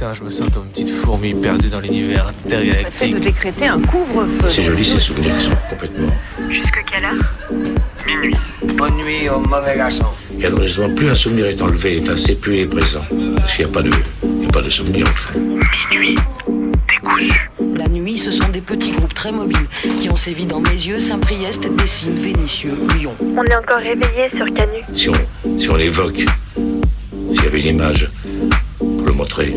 Putain, je me sens comme une petite fourmi perdue dans l'univers intergalactique. de décréter un couvre-feu. C'est joli ces souvenirs qui sont complètement. Jusque quelle heure? Minuit. Bonne nuit au mauvais garçon. Et alors justement, plus un souvenir est enlevé, enfin c'est plus est présent. Parce qu'il n'y a pas de. Il n'y a pas de souvenir en fait. Minuit. Décousu. La nuit, ce sont des petits groupes très mobiles qui ont sévi dans mes yeux, Saint-Priest, Dessines, Vénitieux, Lyon. On est encore réveillé sur Canu. Si on, si on l'évoque, s'il y avait une image pour le montrer,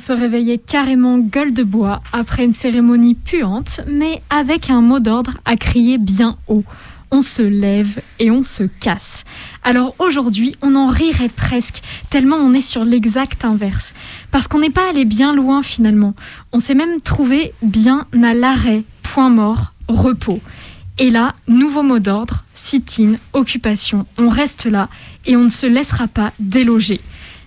se réveillait carrément gueule de bois après une cérémonie puante, mais avec un mot d'ordre à crier bien haut. On se lève et on se casse. Alors aujourd'hui, on en rirait presque, tellement on est sur l'exact inverse. Parce qu'on n'est pas allé bien loin finalement. On s'est même trouvé bien à l'arrêt, point mort, repos. Et là, nouveau mot d'ordre, sit-in, occupation. On reste là et on ne se laissera pas déloger.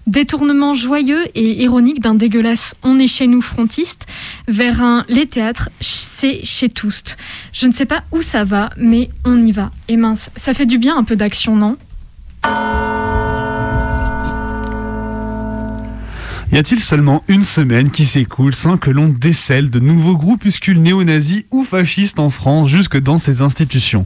Détournement joyeux et ironique d'un dégueulasse On est chez nous frontiste vers un Les théâtres, c'est chez Toust. Je ne sais pas où ça va, mais on y va. Et mince, ça fait du bien un peu d'action, non? Y a-t-il seulement une semaine qui s'écoule sans que l'on décèle de nouveaux groupuscules néo-nazis ou fascistes en France jusque dans ces institutions?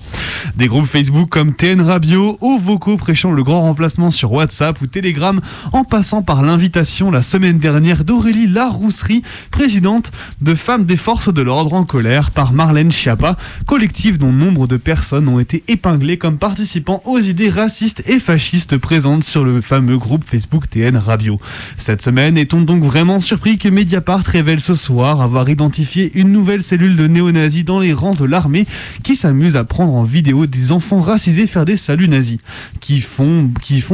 Des groupes Facebook comme TN Radio, aux vocaux prêchant le grand remplacement sur WhatsApp ou Telegram, en passant par l'invitation la semaine dernière d'Aurélie Larousserie, présidente de Femmes des Forces de l'Ordre en colère par Marlène Schiappa, collectif dont nombre de personnes ont été épinglées comme participant aux idées racistes et fascistes présentes sur le fameux groupe Facebook TN Radio. Cette semaine, est-on donc vraiment surpris que Mediapart révèle ce soir avoir identifié une nouvelle cellule de néo-nazis dans les rangs de l'armée qui s'amuse à prendre en vidéo des enfants racisés faire des saluts nazis, qui font,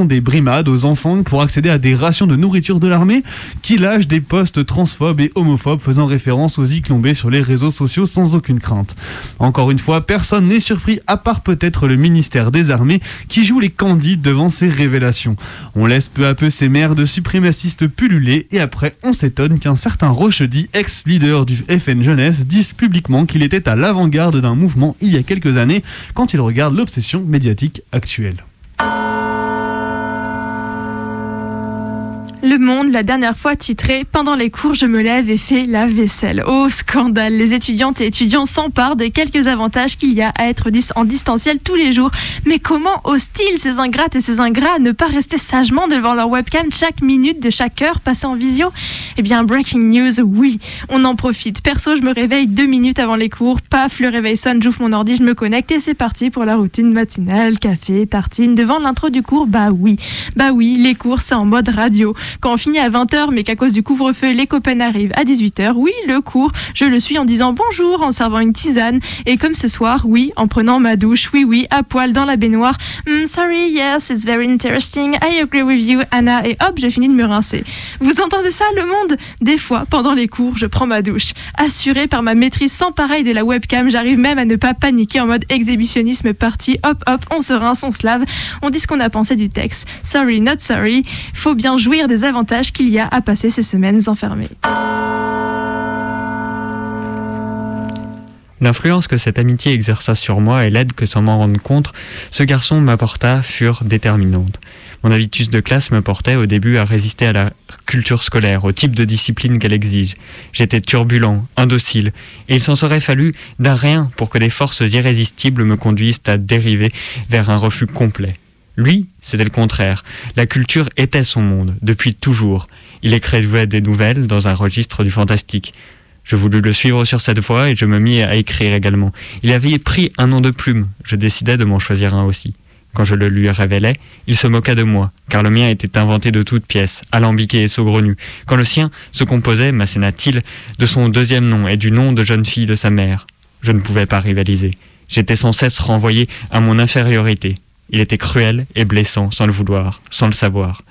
des brimades aux enfants pour accéder à des rations de nourriture de l'armée, qui lâchent des posts transphobes et homophobes faisant référence aux iclombés sur les réseaux sociaux sans aucune crainte. Encore une fois, personne n'est surpris à part peut-être le ministère des Armées qui joue les candides devant ces révélations. On laisse peu à peu ces mères de suprémacistes pulluler et après on s'étonne qu'un certain Rochedy, ex-leader du FN Jeunesse, dise publiquement qu'il était à l'avant-garde d'un mouvement il y a quelques années quand il regarde l'obsession médiatique actuelle. Le Monde, la dernière fois titré Pendant les cours, je me lève et fais la vaisselle. Oh scandale Les étudiantes et étudiants s'emparent des quelques avantages qu'il y a à être en distanciel tous les jours. Mais comment osent-ils, ces ingrates et ces ingrats, ne pas rester sagement devant leur webcam chaque minute de chaque heure passée en visio? Eh bien, breaking news, oui, on en profite. Perso, je me réveille deux minutes avant les cours, paf, le réveil sonne, j'ouvre mon ordi, je me connecte et c'est parti pour la routine matinale, café, tartine, devant l'intro du cours, bah oui, bah oui, les cours c'est en mode radio. Quand on finit à 20h, mais qu'à cause du couvre-feu, les copains arrivent à 18h, oui, le cours, je le suis en disant bonjour, en servant une tisane, et comme ce soir, oui, en prenant ma douche, oui, oui, à poil dans la baignoire, Hmm, sorry, yes, it's very interesting, I agree with you, Anna, et hop, je finis de me rincer. Vous entendez ça, le monde? Des fois, pendant les cours, je prends ma douche. Assurée par ma maîtrise sans pareil de la webcam, j'arrive même à ne pas paniquer en mode exhibitionnisme parti, hop, hop, on se rince, on se lave, on dit ce qu'on a pensé du texte. Sorry, not sorry, faut bien jouir des avantages qu'il y a à passer ces semaines enfermées. L'influence que cette amitié exerça sur moi et l'aide que sans m'en rendre compte, ce garçon m'apporta furent déterminantes. Mon habitus de classe me portait au début à résister à la culture scolaire, au type de discipline qu'elle exige. J'étais turbulent, indocile, et il s'en serait fallu d'un rien pour que des forces irrésistibles me conduisent à dériver vers un refus complet. Lui, c'était le contraire. La culture était son monde, depuis toujours. Il écrivait des nouvelles dans un registre du fantastique. Je voulus le suivre sur cette voie et je me mis à écrire également. Il avait pris un nom de plume, je décidai de m'en choisir un aussi. Quand je le lui révélai, il se moqua de moi, car le mien était inventé de toutes pièces, alambiqué et saugrenu, quand le sien se composait, m'asséna-t-il, de son deuxième nom et du nom de jeune fille de sa mère. Je ne pouvais pas rivaliser. J'étais sans cesse renvoyé à mon infériorité. Il était cruel et blessant sans le vouloir, sans le savoir.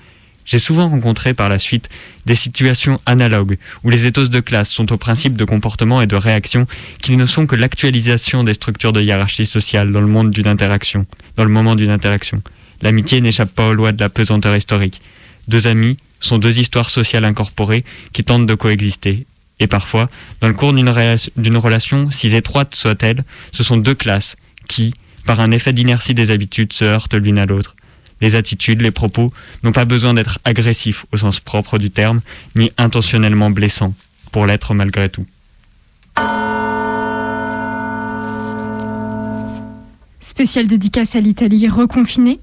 J'ai souvent rencontré par la suite des situations analogues où les éthos de classe sont au principe de comportement et de réaction qui ne sont que l'actualisation des structures de hiérarchie sociale dans le monde d'une interaction, dans le moment d'une interaction. L'amitié n'échappe pas aux lois de la pesanteur historique. Deux amis sont deux histoires sociales incorporées qui tentent de coexister. Et parfois, dans le cours d'une relation, si étroite soit-elle, ce sont deux classes qui, par un effet d'inertie des habitudes, se heurtent l'une à l'autre. Les attitudes, les propos n'ont pas besoin d'être agressifs au sens propre du terme, ni intentionnellement blessants, pour l'être malgré tout. Spéciale dédicace à l'Italie reconfinée.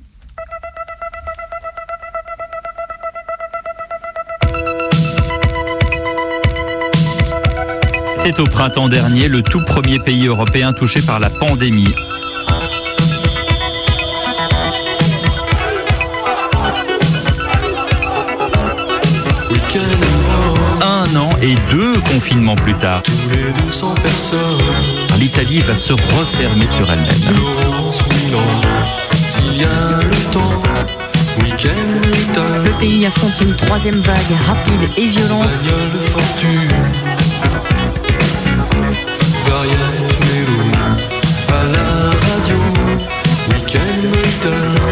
C'était au printemps dernier le tout premier pays européen touché par la pandémie. Et deux confinements plus tard, l'Italie va se refermer sur elle-même. Le pays affronte une troisième vague rapide et violente.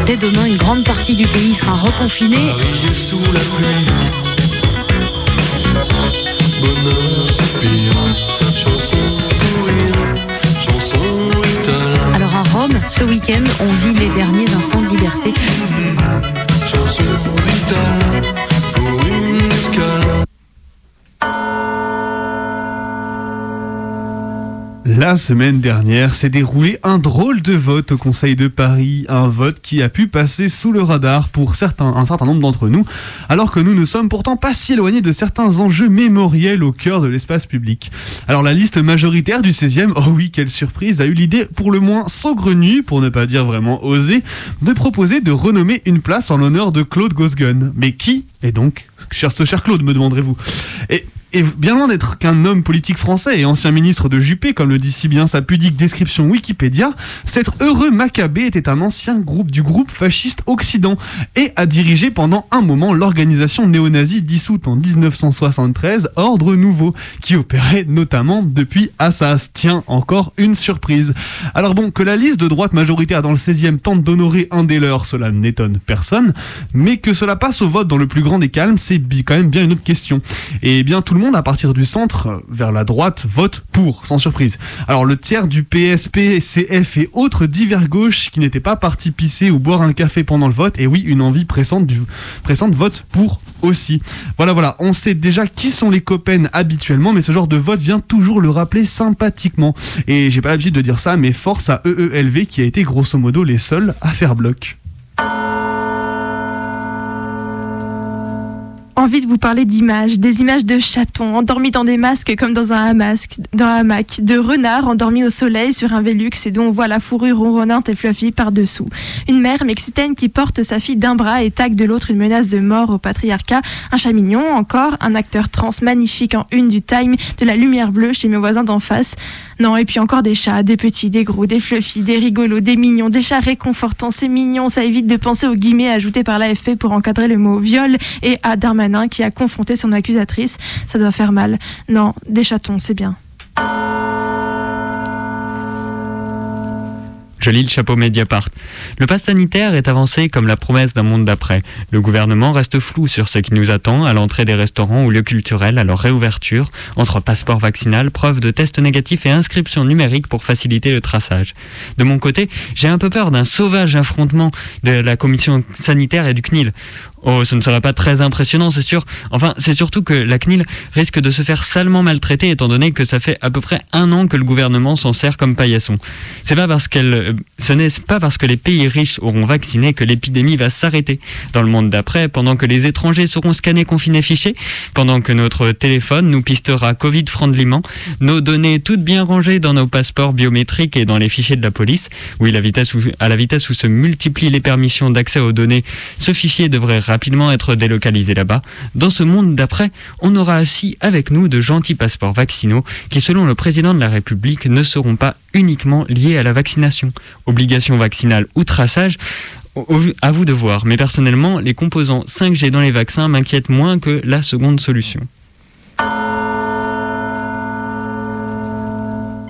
Dès demain, une grande partie du pays sera reconfinée. Alors à Rome, ce week-end, on vit les derniers instants de liberté. La semaine dernière s'est déroulé un drôle de vote au Conseil de Paris, un vote qui a pu passer sous le radar pour un certain nombre d'entre nous, alors que nous ne sommes pourtant pas si éloignés de certains enjeux mémoriels au cœur de l'espace public. Alors la liste majoritaire du 16e, oh oui, quelle surprise, a eu l'idée pour le moins saugrenue, pour ne pas dire vraiment osée, de proposer de renommer une place en l'honneur de Claude Gosgun. Mais qui est donc? Cher, ce cher Claude, me demanderez-vous et bien loin d'être qu'un homme politique français et ancien ministre de Juppé, comme le dit si bien sa pudique description Wikipédia, cet heureux Maccabée était un ancien groupe du groupe fasciste Occident et a dirigé pendant un moment l'organisation néo-nazie dissoute en 1973, Ordre Nouveau, qui opérait notamment depuis Assas. Tiens, encore une surprise. Alors bon, que la liste de droite majoritaire dans le 16e tente d'honorer un des leurs, cela n'étonne personne, mais que cela passe au vote dans le plus grand des calmes, c'est quand même bien une autre question. Et bien tout le monde à partir du centre vers la droite vote pour, sans surprise. Alors le tiers du PSP, CF et autres divers gauches qui n'étaient pas partis pisser ou boire un café pendant le vote, et oui, une envie pressante, du, pressante vote pour aussi. Voilà, voilà, on sait déjà qui sont les copains habituellement, mais ce genre de vote vient toujours le rappeler sympathiquement. Et j'ai pas l'habitude de dire ça, mais force à EELV qui a été grosso modo les seuls à faire bloc. Envie de vous parler d'images, des images de chatons endormis dans des masques comme dans un hamac, de renards endormis au soleil sur un Velux et dont on voit la fourrure ronronnante et fluffy par-dessous. Une mère mexicaine qui porte sa fille d'un bras et tague de l'autre une menace de mort au patriarcat. Un chat mignon, encore, un acteur trans magnifique en une du Time, de la lumière bleue chez mes voisins d'en face. Non, et puis encore des chats, des petits, des gros, des fluffy, des rigolos, des mignons, des chats réconfortants. C'est mignon, ça évite de penser aux guillemets ajoutés par l'AFP pour encadrer le mot viol et à Qui a confronté son accusatrice. Ça doit faire mal. Non, des chatons, c'est bien. Je lis le chapeau Mediapart. Le pass sanitaire est avancé comme la promesse d'un monde d'après. Le gouvernement reste flou sur ce qui nous attend à l'entrée des restaurants ou lieux culturels à leur réouverture, entre passeport vaccinal, preuve de test négatif et inscription numérique pour faciliter le traçage. De mon côté, j'ai un peu peur d'un sauvage affrontement de la commission sanitaire et du CNIL. Oh, ce ne sera pas très impressionnant, c'est sûr. Enfin, c'est surtout que la CNIL risque de se faire salement maltraiter étant donné que ça fait à peu près un an que le gouvernement s'en sert comme paillasson. C'est pas parce qu'elle, euh, ce n'est pas parce que les pays riches auront vacciné que l'épidémie va s'arrêter. Dans le monde d'après, pendant que les étrangers seront scannés, confinés, fichés, pendant que notre téléphone nous pistera Covid friendlyment, nos données toutes bien rangées dans nos passeports biométriques et dans les fichiers de la police, oui, où, à la vitesse où se multiplient les permissions d'accès aux données, ce fichier devrait rapidement être délocalisé là-bas. Dans ce monde d'après, on aura assis avec nous de gentils passeports vaccinaux qui, selon le président de la République, ne seront pas uniquement liés à la vaccination. Obligation vaccinale ou traçage, à vous de voir. Mais personnellement, les composants 5G dans les vaccins m'inquiètent moins que la seconde solution.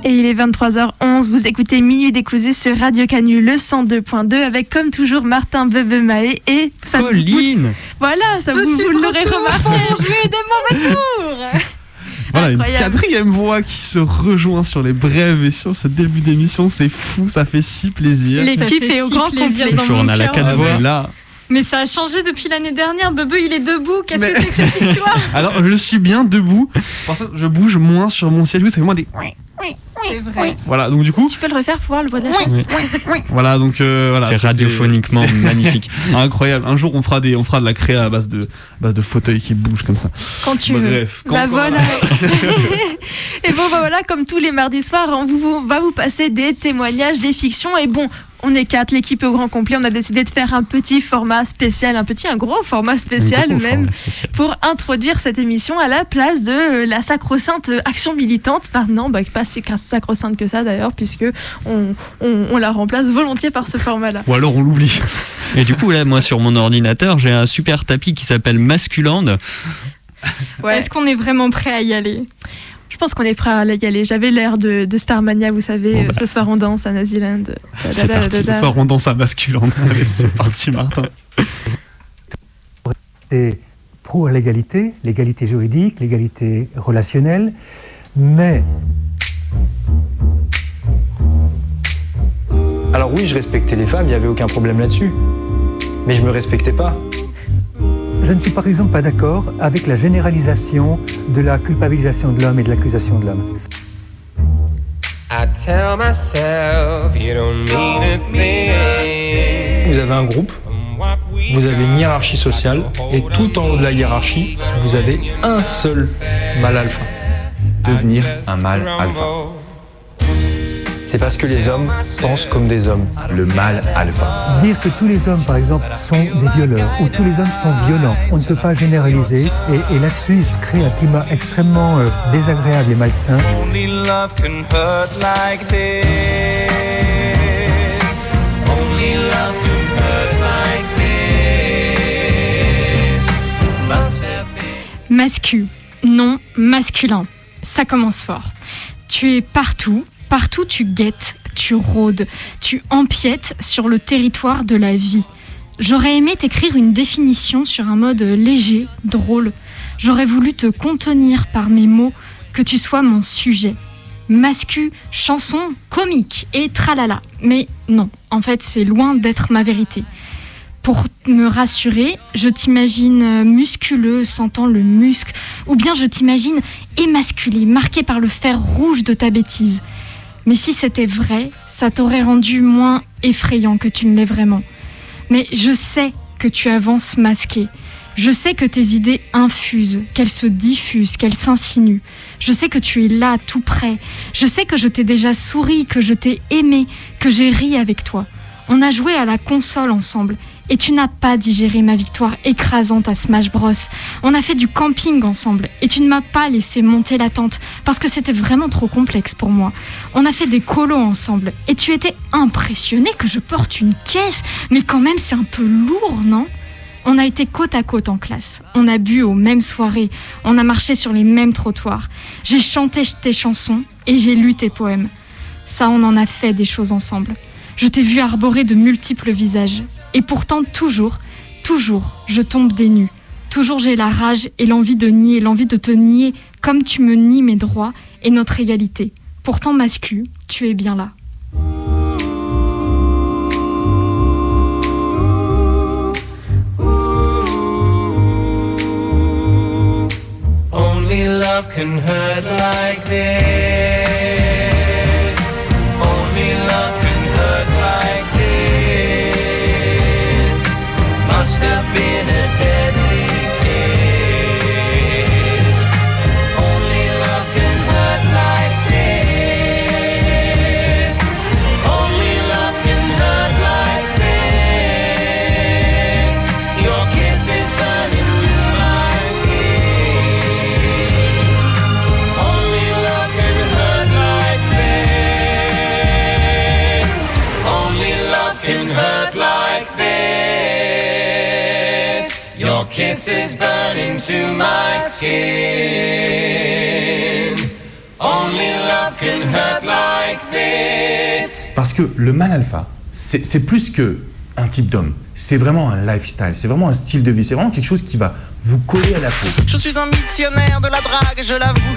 Et il est 23h11, vous écoutez Minuit décousu sur Radio Canu le 102.2 avec comme toujours Martin Bebemaé et ça Pauline Voilà, ça Je vous, l'aurez retour remarqué. jouer des mauvais tours. Voilà, une quatrième voix qui se rejoint sur les brèves et sur ce début d'émission, c'est fou, ça fait si plaisir. L'équipe est au grand plaisir complet. dans mon on a la quatre Ah, voix. là, Mais ça a changé depuis l'année dernière. Bebe, il est debout. Qu'est-ce Mais- que c'est que cette histoire alors je suis bien debout. Pour ça, je bouge moins sur mon siège, ça fait moins des. C'est vrai. Voilà, donc du coup, Tu peux le refaire pour voir le bois de la chaise voilà, donc euh, voilà. C'est radiophoniquement magnifique. Incroyable. Un jour, on fera des, on fera de la créa à base de, à base de fauteuils qui bougent comme ça. quand tu veux. Bref. quand- Bah quand- voilà. et bon, bah voilà, comme tous les mardis soirs, on vous, vous- va vous passer des témoignages, des fictions. Et bon, on est quatre, l'équipe est au grand complet. On a décidé de faire un petit format spécial, un petit, un gros format spécial gros même, format spécial. pour introduire cette émission à la place de euh, la sacro-sainte action militante. Maintenant, bah, pas si sacro-sainte que ça d'ailleurs, puisque on, on- on la remplace volontiers par ce format-là. Ou alors on l'oublie. Et du coup, là, moi, sur mon ordinateur, j'ai un super tapis qui s'appelle Masculand. Ouais. Est-ce qu'on est vraiment prêt à y aller? Je pense qu'on est prêt à y aller. J'avais l'air de, de Starmania, vous savez. Bon, euh, bah. Ce soir, on danse à Naziland. C'est parti. Ce soir, on danse à masculin. Allez, c'est parti, Martin. C'est pro l'égalité, l'égalité juridique, l'égalité relationnelle, mais Alors oui, je respectais les femmes, il n'y avait aucun problème là-dessus. Mais je me respectais pas. Je ne suis par exemple pas d'accord avec la généralisation de la culpabilisation de l'homme et de l'accusation de l'homme. I tell myself you don't mean a thing. Vous avez un groupe, vous avez une hiérarchie sociale, et tout en haut de la hiérarchie, vous avez un seul mâle alpha. Devenir un mâle alpha. C'est parce que les hommes pensent comme des hommes. Le mâle alpha. Dire que tous les hommes, par exemple, sont des violeurs ou tous les hommes sont violents, on ne peut pas généraliser et, et là-dessus il se crée un climat extrêmement euh, désagréable et malsain. Only love can hurt like this. Only love can hurt like this. Must have been. Mascu, non masculin. Ça commence fort. Tu es partout, partout tu guettes, tu rôdes, tu empiètes sur le territoire de la vie. J'aurais aimé t'écrire une définition sur un mode léger, drôle. J'aurais voulu te contenir par mes mots, que tu sois mon sujet. Mascu, chanson, comique et tralala. Mais non, en fait, c'est loin d'être ma vérité. Pour me rassurer, je t'imagine musculeux, sentant le muscle, ou bien je t'imagine émasculé, marqué par le fer rouge de ta bêtise. Mais si c'était vrai, ça t'aurait rendu moins effrayant que tu ne l'es vraiment. Mais je sais que tu avances masqué. Je sais que tes idées infusent, qu'elles se diffusent, qu'elles s'insinuent. Je sais que tu es là, tout près. Je sais que je t'ai déjà souri, que je t'ai aimé, que j'ai ri avec toi. On a joué à la console ensemble et tu n'as pas digéré ma victoire écrasante à Smash Bros. On a fait du camping ensemble et tu ne m'as pas laissé monter la tente parce que c'était vraiment trop complexe pour moi. On a fait des colos ensemble et tu étais impressionné que je porte une caisse, mais quand même c'est un peu lourd, non? On a été côte à côte en classe. On a bu aux mêmes soirées. On a marché sur les mêmes trottoirs. J'ai chanté tes chansons et j'ai lu tes poèmes. Ça, on en a fait des choses ensemble. Je t'ai vu arborer de multiples visages. Et pourtant, toujours, toujours, je tombe des nues. Toujours j'ai la rage et l'envie de nier, l'envie de te nier comme tu me nies mes droits et notre égalité. Pourtant, mascu, tu es bien là. up in a This is burning to my skin. Only love can hurt like this. Parce que le mal alpha, c'est c'est plus que un type d'homme. C'est vraiment un lifestyle, c'est vraiment un style de vie, c'est vraiment quelque chose qui va vous coller à la peau. Je suis un missionnaire de la drague, je l'avoue.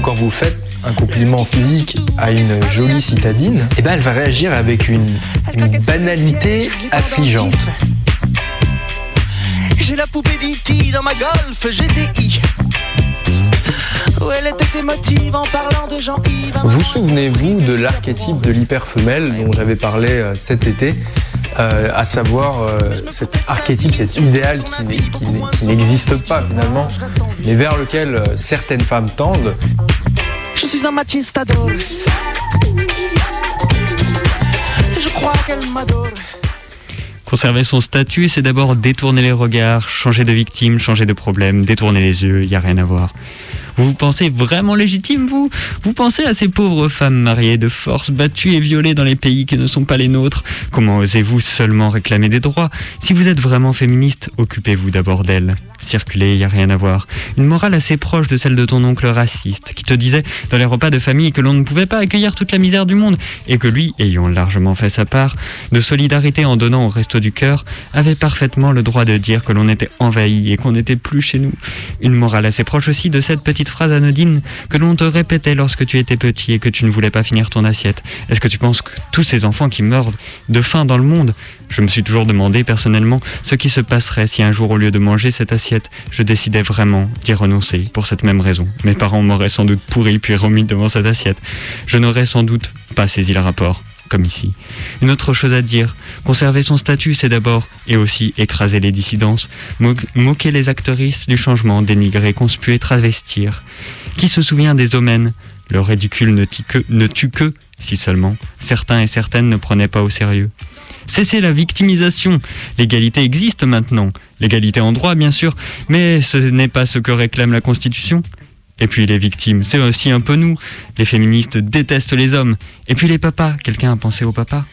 Quand vous faites un compliment physique à une jolie citadine, eh ben elle va réagir avec une, une banalité affligeante. J'ai la poupée d'E.T. dans ma Golf GTI. Où elle était émotive en parlant de Jean-Yves. Vous souvenez-vous de l'archétype de l'hyperfemelle dont j'avais parlé euh, cet été euh, à savoir euh, cet archétype, cet idéal qui n'existe pas finalement, mais vers lequel euh, certaines femmes tendent. Je suis un machistador. Je crois qu'elle m'adore. Conserver son statut, c'est d'abord détourner les regards, changer de victime, changer de problème, détourner les yeux, il n'y a rien à voir. Vous vous pensez vraiment légitime, vous? Vous pensez à ces pauvres femmes mariées de force, battues et violées dans les pays qui ne sont pas les nôtres? Comment osez-vous seulement réclamer des droits? Si vous êtes vraiment féministe, occupez-vous d'abord d'elles. Circuler, il n'y a rien à voir. Une morale assez proche de celle de ton oncle raciste, qui te disait dans les repas de famille que l'on ne pouvait pas accueillir toute la misère du monde, et que lui, ayant largement fait sa part, de solidarité en donnant au resto du cœur, avait parfaitement le droit de dire que l'on était envahi et qu'on n'était plus chez nous. Une morale assez proche aussi de cette petite phrase anodine que l'on te répétait lorsque tu étais petit et que tu ne voulais pas finir ton assiette. Est-ce que tu penses que tous ces enfants qui meurent de faim dans le monde je me suis toujours demandé personnellement ce qui se passerait si un jour au lieu de manger cette assiette, je décidais vraiment d'y renoncer pour cette même raison. Mes parents m'auraient sans doute pourri puis remis devant cette assiette. Je n'aurais sans doute pas saisi le rapport comme ici. Une autre chose à dire, conserver son statut, c'est d'abord et aussi écraser les dissidences, mo- moquer les actrices du changement, dénigrer, conspuer, travestir. Qui se souvient des omens? Le ridicule ne, tue que- ne tue que, si seulement, certains et certaines ne prenaient pas au sérieux. Cessez la victimisation. L'égalité existe maintenant. L'égalité en droit, bien sûr, mais ce n'est pas ce que réclame la Constitution. Et puis les victimes, c'est aussi un peu nous. Les féministes détestent les hommes. Et puis les papas, quelqu'un a pensé aux papas?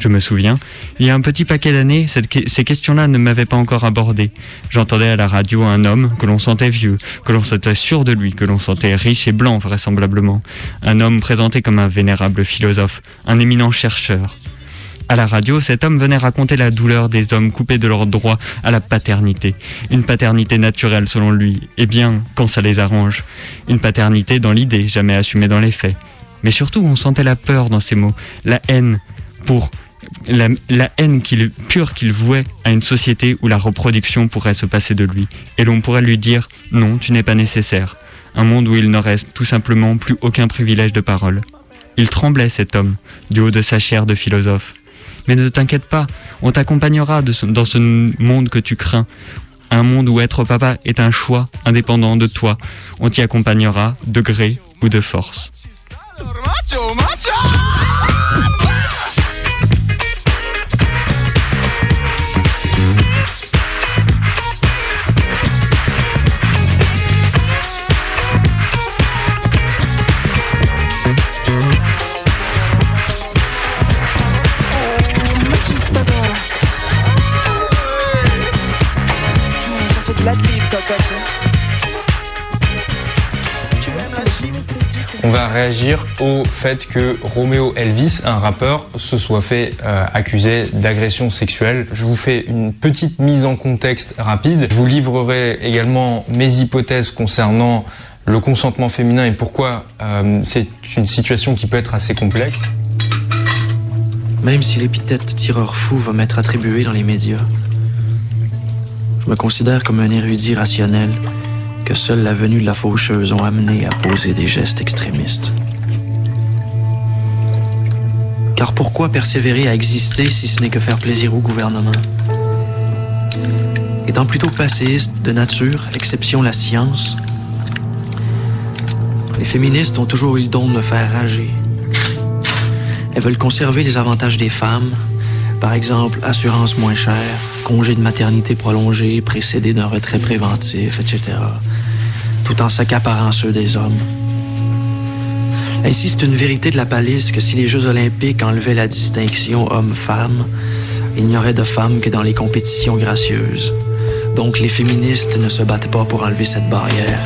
Je me souviens, il y a un petit paquet d'années, ces questions-là ne m'avaient pas encore abordé. J'entendais à la radio un homme que l'on sentait vieux, que l'on sentait sûr de lui, que l'on sentait riche et blanc vraisemblablement. Un homme présenté comme un vénérable philosophe, un éminent chercheur. À la radio, cet homme venait raconter la douleur des hommes coupés de leur droit à la paternité. Une paternité naturelle selon lui, et bien quand ça les arrange. Une paternité dans l'idée, jamais assumée dans les faits. Mais surtout, on sentait la peur dans ces mots, la haine pour la, haine pure qu'il vouait à une société où la reproduction pourrait se passer de lui. Et l'on pourrait lui dire non, tu n'es pas nécessaire. Un monde où il n'aurait tout simplement plus aucun privilège de parole. Il tremblait cet homme, du haut de sa chair de philosophe. Mais ne t'inquiète pas, on t'accompagnera dans ce monde que tu crains. Un monde où être papa est un choix indépendant de toi. On t'y accompagnera de gré ou de force. On va réagir au fait que Romeo Elvis, un rappeur, se soit fait euh, accuser d'agression sexuelle. Je vous fais une petite mise en contexte rapide. Je vous livrerai également mes hypothèses concernant le consentement féminin et pourquoi euh, c'est une situation qui peut être assez complexe. Même si l'épithète tireur fou va m'être attribuée dans les médias, je me considère comme un érudit rationnel que seule la venue de la faucheuse ont amené à poser des gestes extrémistes. Car pourquoi persévérer à exister si ce n'est que faire plaisir au gouvernement? Étant plutôt passéiste de nature, exception la science, les féministes ont toujours eu le don de me faire rager. Elles veulent conserver les avantages des femmes, par exemple assurance moins chère, congé de maternité prolongé précédé d'un retrait préventif, etc., tout en s'accaparant ceux des hommes. Ainsi, c'est une vérité de la palisse que si les Jeux olympiques enlevaient la distinction homme-femme, il n'y aurait de femmes que dans les compétitions gracieuses, Donc les féministes ne se battent pas pour enlever cette barrière.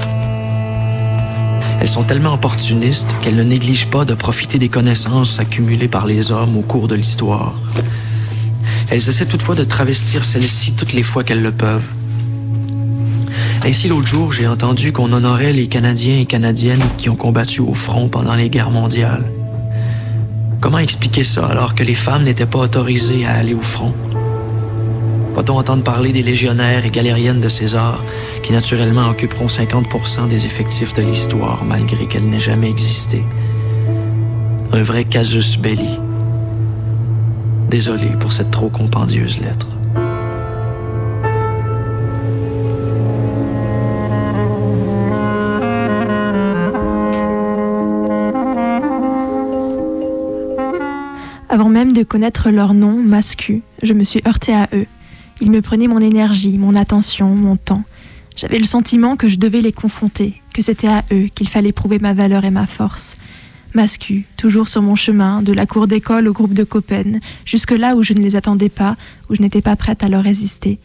Elles sont tellement opportunistes qu'elles ne négligent pas de profiter des connaissances accumulées par les hommes au cours de l'histoire. Elles essaient toutefois de travestir celles-ci toutes les fois qu'elles le peuvent. Ainsi, l'autre jour, j'ai entendu qu'on honorait les Canadiens et Canadiennes qui ont combattu au front pendant les guerres mondiales. Comment expliquer ça alors que les femmes n'étaient pas autorisées à aller au front? Va-t-on entendre parler des légionnaires et galériennes de César qui naturellement occuperont 50% des effectifs de l'histoire malgré qu'elle n'ait jamais existé? Un vrai casus belli. Désolé pour cette trop compendieuse lettre. Avant même de connaître leur nom, mascu, je me suis heurtée à eux. Ils me prenaient mon énergie, mon attention, mon temps. J'avais le sentiment que je devais les confronter, que c'était à eux qu'il fallait prouver ma valeur et ma force. Mascu, toujours sur mon chemin, de la cour d'école au groupe de Copen, jusque là où je ne les attendais pas, où je n'étais pas prête à leur résister.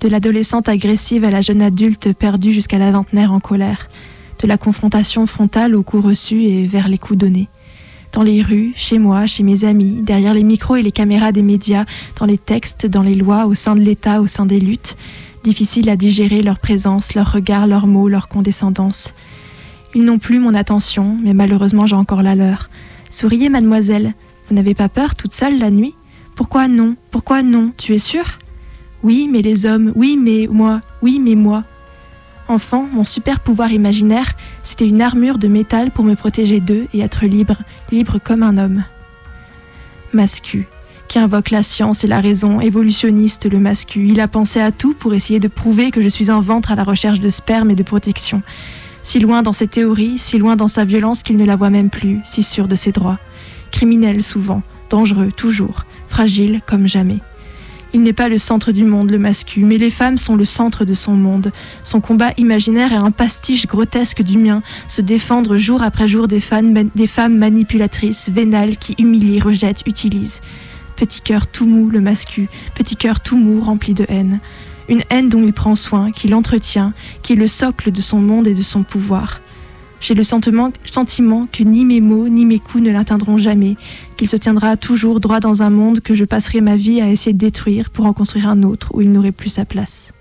De l'adolescente agressive à la jeune adulte perdue jusqu'à la vingtenaire en colère. De la confrontation frontale aux coups reçus et vers les coups donnés dans les rues, chez moi, chez mes amis, derrière les micros et les caméras des médias, dans les textes, dans les lois, au sein de l'État, au sein des luttes. Difficile à digérer leur présence, leur regard, leurs mots, leur condescendance. Ils n'ont plus mon attention, mais malheureusement j'ai encore la leur. Souriez, mademoiselle. Vous n'avez pas peur toute seule la nuit? Pourquoi non? Pourquoi non? Tu es sûre? Oui, mais les hommes, oui, mais moi, oui, mais moi. Enfant, mon super pouvoir imaginaire, c'était une armure de métal pour me protéger d'eux et être libre, libre comme un homme. Mascu, qui invoque la science et la raison, évolutionniste le mascu, il a pensé à tout pour essayer de prouver que je suis un ventre à la recherche de sperme et de protection. Si loin dans ses théories, si loin dans sa violence qu'il ne la voit même plus, si sûr de ses droits. Criminel souvent, dangereux toujours, fragile comme jamais. Il n'est pas le centre du monde, le mascu, mais les femmes sont le centre de son monde. Son combat imaginaire est un pastiche grotesque du mien, se défendre jour après jour des, femmes, des femmes manipulatrices, vénales, qui humilient, rejettent, utilisent. Petit cœur tout mou, le mascu, petit cœur tout mou, rempli de haine. Une haine dont il prend soin, qu'il entretient, qui est le socle de son monde et de son pouvoir. J'ai le sentiment, sentiment que ni mes mots ni mes coups ne l'atteindront jamais, qu'il se tiendra toujours droit dans un monde que je passerai ma vie à essayer de détruire pour en construire un autre où il n'aurait plus sa place.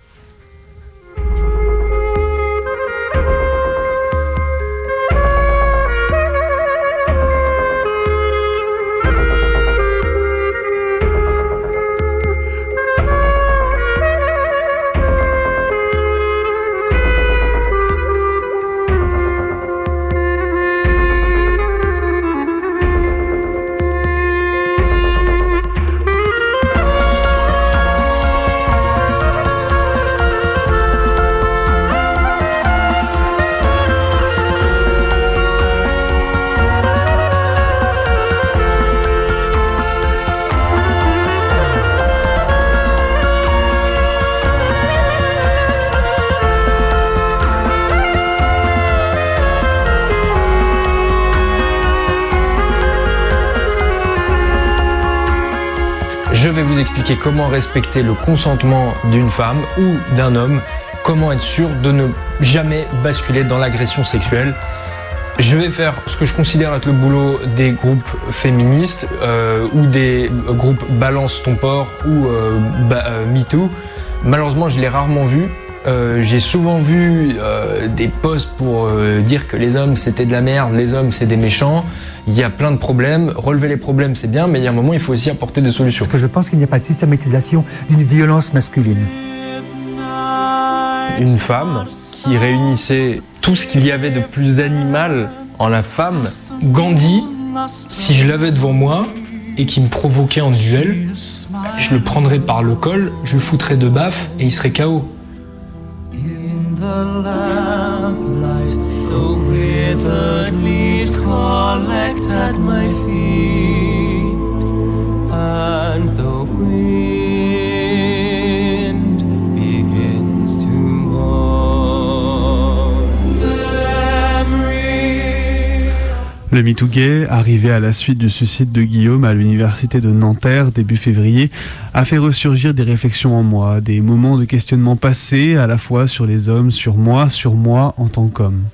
Expliquer comment respecter le consentement d'une femme ou d'un homme, comment être sûr de ne jamais basculer dans l'agression sexuelle. Je vais faire ce que je considère être le boulot des groupes féministes euh, ou des groupes Balance ton port ou euh, euh, MeToo. Malheureusement, je l'ai rarement vu. Euh, J'ai souvent vu euh, des posts pour euh, dire que les hommes c'était de la merde, les hommes c'est des méchants. Il y a plein de problèmes. Relever les problèmes c'est bien, mais il y a un moment il faut aussi apporter des solutions. Parce que je pense qu'il n'y a pas de systématisation d'une violence masculine. Une femme qui réunissait tout ce qu'il y avait de plus animal en la femme. Gandhi, si je l'avais devant moi et qui me provoquait en duel, je le prendrais par le col, je le foutrais de baffe et il serait KO. The lamplight, the withered leaves collect at my feet, Le Gay, arrivé à la suite du suicide de Guillaume à l'université de Nanterre début février, a fait ressurgir des réflexions en moi, des moments de questionnement passés à la fois sur les hommes, sur moi, sur moi en tant qu'homme.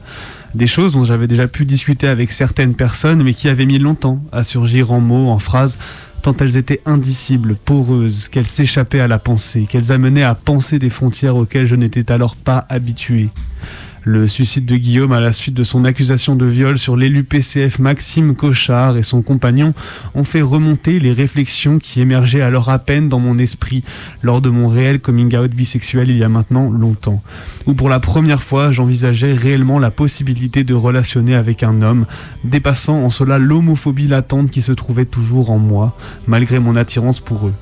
Des choses dont j'avais déjà pu discuter avec certaines personnes, mais qui avaient mis longtemps à surgir en mots, en phrases, tant elles étaient indicibles, poreuses, qu'elles s'échappaient à la pensée, qu'elles amenaient à penser des frontières auxquelles je n'étais alors pas habitué. Le suicide de Guillaume à la suite de son accusation de viol sur l'élu PCF Maxime Cochard et son compagnon ont fait remonter les réflexions qui émergeaient alors à peine dans mon esprit lors de mon réel coming out bisexuel il y a maintenant longtemps. Où pour la première fois j'envisageais réellement la possibilité de relationner avec un homme, dépassant en cela l'homophobie latente qui se trouvait toujours en moi, malgré mon attirance pour eux.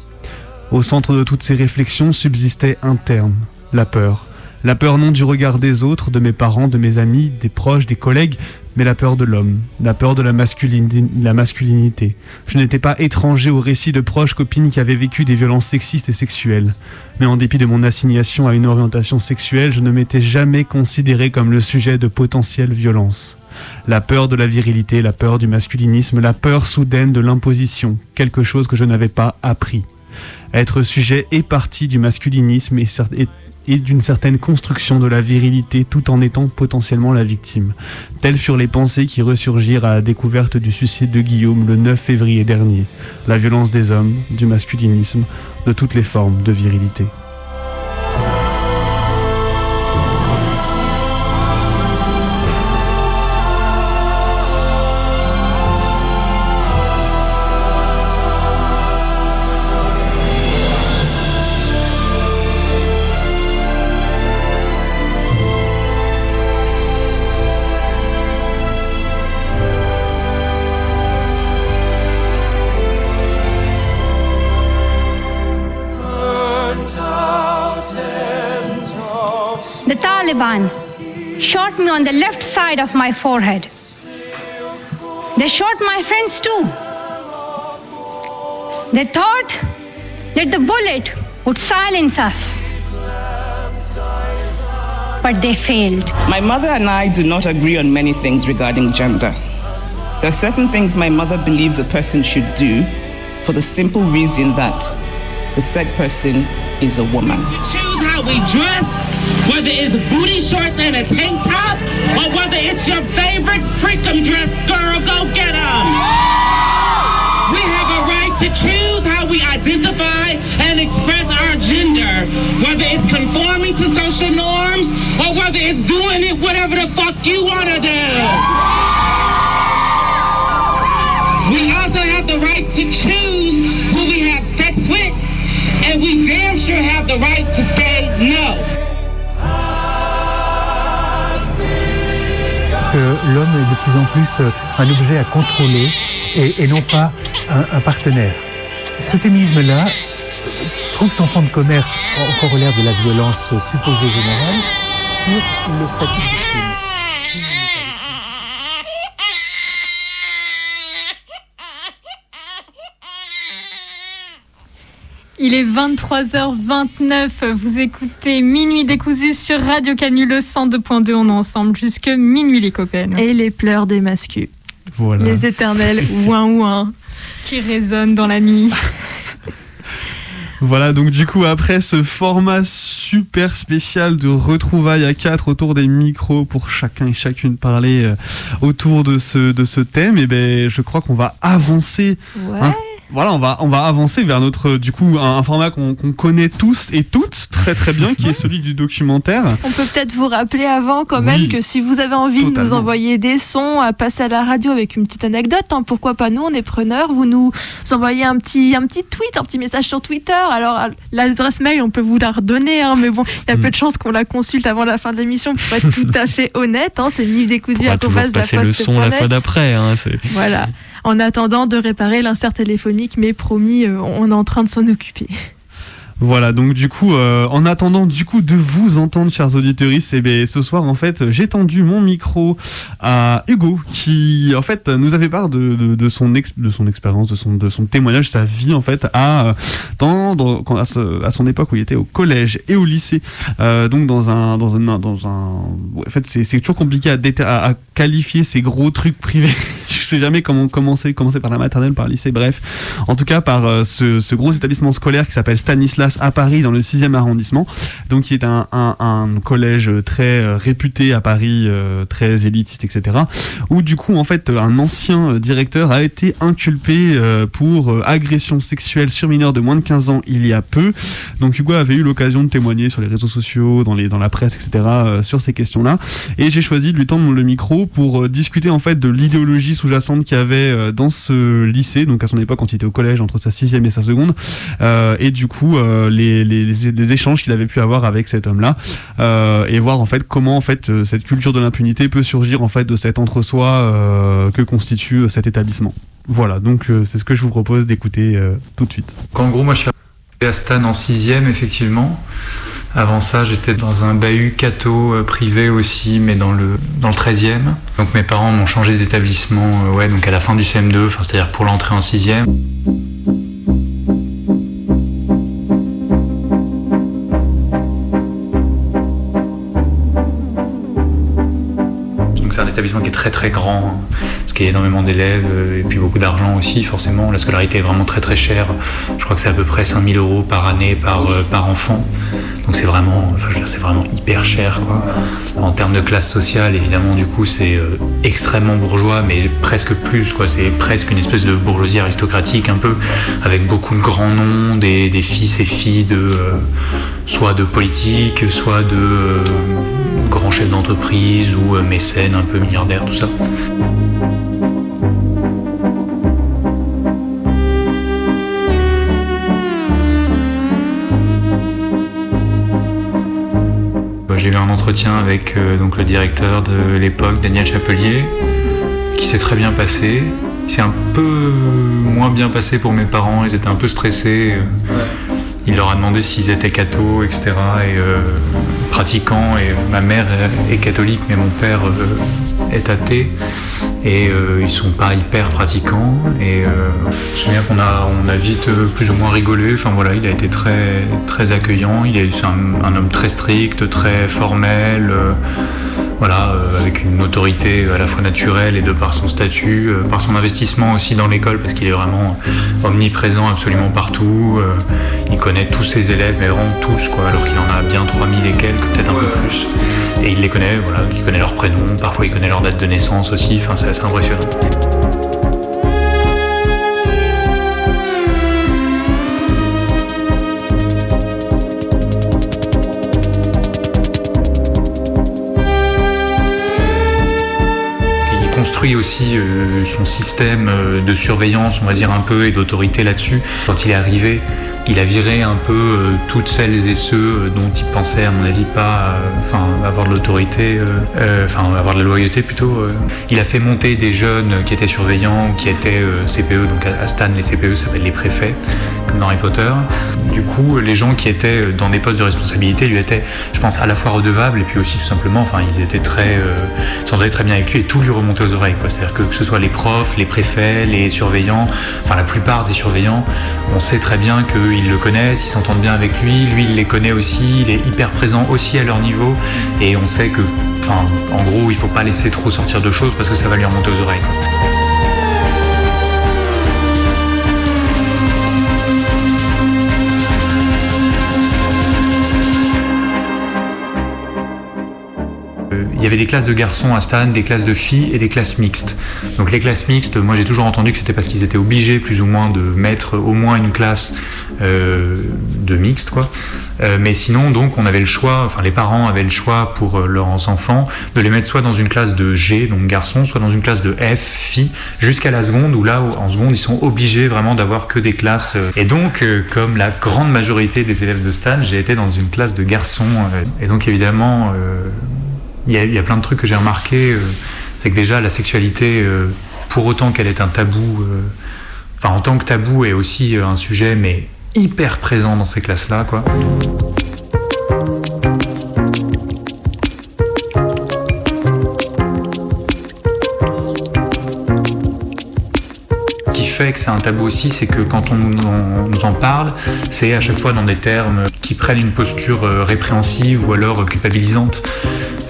Au centre de toutes ces réflexions subsistait un terme, la peur. La peur non du regard des autres, de mes parents, de mes amis, des proches, des collègues, mais la peur de l'homme, la peur de la, masculini- la masculinité. Je n'étais pas étranger aux récits de proches copines qui avaient vécu des violences sexistes et sexuelles. Mais en dépit de mon assignation à une orientation sexuelle, je ne m'étais jamais considéré comme le sujet de potentielles violences. La peur de la virilité, la peur du masculinisme, la peur soudaine de l'imposition, quelque chose que je n'avais pas appris. Être sujet et partie du masculinisme et, et- et d'une certaine construction de la virilité tout en étant potentiellement la victime. Telles furent les pensées qui ressurgirent à la découverte du suicide de Guillaume le 9 février dernier. La violence des hommes, du masculinisme, de toutes les formes de virilité. Taliban shot me on the left side of my forehead. They shot my friends too. They thought that the bullet would silence us. But they failed. My mother and I do not agree on many things regarding gender. There are certain things my mother believes a person should do for the simple reason that the said person is a woman. choose how we dress, whether it's booty shorts and a tank top, or whether it's your favorite freakum dress, girl, go get 'em. We have a right to choose how we identify and express our gender, whether it's conforming to social norms or whether it's doing it whatever the fuck you wanna l'homme est de plus en plus euh, un objet à contrôler et, non pas un, partenaire. Ce féminisme-là euh, trouve son fond de commerce en corollaire de la violence supposée générale sur le statut. Il est 23h29, vous écoutez Minuit décousu sur Radio Canu, le 102.2, on est ensemble jusque minuit les copains. Et les pleurs des mascus. Voilà. Les éternels ouin ouin. Qui résonnent dans la nuit. Voilà, donc du coup, après ce format super spécial de retrouvailles à quatre autour des micros pour chacun et chacune parler euh, autour de ce, de ce thème, et ben, je crois qu'on va avancer. Ouais. un- voilà, on va, on va avancer vers notre, du coup, un, un format qu'on connaît tous et toutes très très bien, qui est celui du documentaire. On peut peut-être vous rappeler avant quand même Oui. que si vous avez envie de nous envoyer des sons à passer à la radio avec une petite anecdote, hein, pourquoi pas nous, on est preneurs, vous nous envoyez un petit, un petit tweet, un petit message sur Twitter. Alors à- l'adresse mail, on peut vous la redonner, hein, mais bon, il y a Mm. peu de chances qu'on la consulte avant la fin de l'émission pour être tout à fait honnête. Hein, c'est On va toujours passer le son la fois d'après. Hein, Voilà. En attendant de réparer l'insert téléphonique, mais promis, euh, on est en train de s'en occuper. Voilà, donc du coup, euh, en attendant du coup de vous entendre, chers auditeurs, et ben, ce soir, en fait, j'ai tendu mon micro à Hugo, qui, en fait, nous avait part de, de, son, de son expérience, de son, de son témoignage, sa vie, en fait, à, euh, à, son époque où il était au collège et au lycée. Euh, donc, dans un. Dans un, dans un en fait, c'est toujours compliqué à, à, qualifier ces gros trucs privés. sais jamais comment commencer, commencer par la maternelle, par le lycée, bref. En tout cas, par euh, ce, ce gros établissement scolaire qui s'appelle Stanislas à Paris, dans le 6e arrondissement. Donc, qui est un, collège très euh, réputé à Paris, euh, très élitiste, etc. Où, du coup, en fait, un ancien euh, directeur a été inculpé pour agression sexuelle sur mineurs de moins de 15 ans il y a peu. Donc, Hugo avait eu l'occasion de témoigner sur les réseaux sociaux, dans, les, dans la presse, etc., sur ces questions-là. Et j'ai choisi de lui tendre le micro pour discuter en fait de l'idéologie sous-jacente qu'il y avait dans ce lycée, donc à son époque quand il était au collège, entre sa sixième et sa seconde, et du coup euh, les, échanges qu'il avait pu avoir avec cet homme-là euh, et voir en fait comment en fait euh, cette culture de l'impunité peut surgir en fait de cet entre-soi que constitue cet établissement. Voilà, donc c'est ce que je vous propose d'écouter tout de suite. En gros, moi je suis à Stan en sixième effectivement. Avant ça, j'étais dans un bahut catho privé aussi, mais dans le, dans le 13e. Donc mes parents m'ont changé d'établissement ouais, donc à la fin du CM2, c'est-à-dire pour l'entrée en 6e. Établissement qui est très très grand, parce qu'il y a énormément d'élèves euh, et puis beaucoup d'argent aussi forcément. La scolarité est vraiment très très chère. Je crois que c'est à peu près 5000 euros par année par, euh, par enfant. Donc c'est vraiment, enfin, c'est vraiment hyper cher quoi. En termes de classe sociale, évidemment, du coup, c'est euh, extrêmement bourgeois, mais presque plus. C'est presque une espèce de bourgeoisie aristocratique un peu, avec beaucoup de grands noms, des, des fils et filles de soit de politique, soit de chefs d'entreprise ou euh, mécènes un peu milliardaires, tout ça. Bah, J'ai eu un entretien avec euh, donc le directeur de l'époque, Daniel Chapelier, qui s'est très bien passé. Il s'est un peu moins bien passé pour mes parents, ils étaient un peu stressés. Il leur a demandé s'ils étaient cathos, etc. et euh, Et ma mère est catholique, mais mon père euh, est athée. Et euh, ils sont pas hyper pratiquants. Et euh, je me souviens qu'on a, on a vite euh, plus ou moins rigolé. Enfin voilà, il a été très, très accueillant. Il est, un homme très strict, très formel. Euh, voilà, euh, avec une autorité à la fois naturelle et de par son statut, euh, par son investissement aussi dans l'école, parce qu'il est vraiment omniprésent absolument partout. euh, il connaît tous ses élèves, mais vraiment tous, quoi, alors qu'il en a bien 3000 et quelques, peut-être un peu plus. Et il les connaît, voilà, il connaît leurs prénoms, parfois il connaît leur date de naissance aussi, enfin c'est assez impressionnant. Construit aussi euh, son système euh, de surveillance, on un peu, et d'autorité là-dessus. Quand il est arrivé, il a viré un peu euh, toutes celles et ceux dont il pensait, à mon avis, pas enfin, avoir de l'autorité, enfin avoir de la loyauté plutôt. Il a fait monter des jeunes qui étaient surveillants, qui étaient CPE, donc à Stan, les CPE s'appellent les préfets, dans Harry Potter. Du coup, les gens qui étaient dans des postes de responsabilité lui étaient, je pense, à la fois redevables et puis aussi tout simplement, enfin, ils étaient très, euh, s'entendaient très bien avec lui et tout lui remontait aux oreilles. C'est-à-dire que que ce soit les profs, les préfets, les surveillants, enfin la plupart des surveillants, on sait très bien qu'ils le connaissent, ils s'entendent bien avec lui, lui il les connaît aussi, il est hyper présent aussi à leur niveau et on sait que, enfin, en gros, il faut pas laisser trop sortir de choses parce que ça va lui remonter aux oreilles. Il y avait des classes de garçons à Stan, des classes de filles et des classes mixtes. Donc les classes mixtes, moi j'ai toujours entendu que c'était parce qu'ils étaient obligés plus ou moins de mettre au moins une classe euh, de mixte, quoi. Euh, mais sinon, donc, on avait le choix, enfin les parents avaient le choix pour euh, leurs enfants de les mettre soit dans une classe de G, donc garçons, soit dans une classe de F, filles, jusqu'à la seconde où là, en seconde, ils sont obligés vraiment d'avoir que des classes. Et donc, comme la grande majorité des élèves de Stan, j'ai été dans une classe de garçons. et donc, évidemment, il y, a, plein de trucs que j'ai remarqué. euh, c'est que déjà, la sexualité, euh, pour autant qu'elle est un tabou, euh, enfin, en tant que tabou, est aussi un sujet, mais hyper présent dans ces classes-là, quoi. Ce qui fait que c'est un tabou aussi, c'est que quand on nous en, parle, c'est à chaque fois dans des termes qui prennent une posture répréhensive ou alors culpabilisante.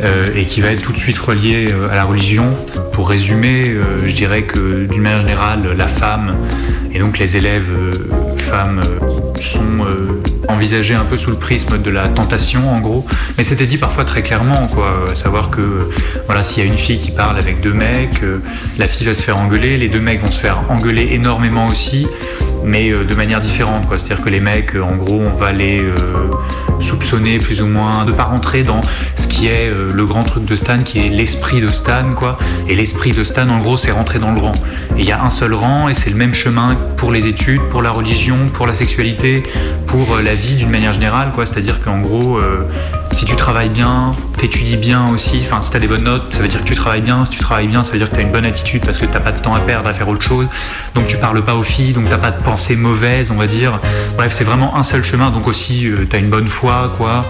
Euh, et qui va être tout de suite relié euh, à la religion. Pour résumer, euh, je dirais que d'une manière générale, la femme et donc les élèves femmes sont envisagés un peu sous le prisme de la tentation en gros, mais c'était dit parfois très clairement quoi, à savoir que voilà s'il y a une fille qui parle avec deux mecs, la fille va se faire engueuler, les deux mecs vont se faire engueuler énormément aussi, mais euh, de manière différente c'est-à-dire que les mecs euh, en gros on va les euh, soupçonner plus ou moins de pas rentrer dans ce qui est le grand truc de Stan qui est l'esprit de Stan quoi. Et l'esprit de Stan en gros c'est rentrer dans le rang. Et il y a un seul rang et c'est le même chemin pour les études pour la religion pour la sexualité pour la vie d'une manière générale quoi. C'est à dire qu'en gros si tu travailles bien, t'étudies bien aussi, enfin si t'as des bonnes notes, ça veut dire que tu travailles bien, si tu travailles bien, ça veut dire que t'as une bonne attitude parce que t'as pas de temps à perdre à faire autre chose, donc tu parles pas aux filles, donc t'as pas de pensée mauvaise, on va dire. Bref, c'est vraiment un seul chemin, donc aussi euh, t'as une bonne foi, quoi.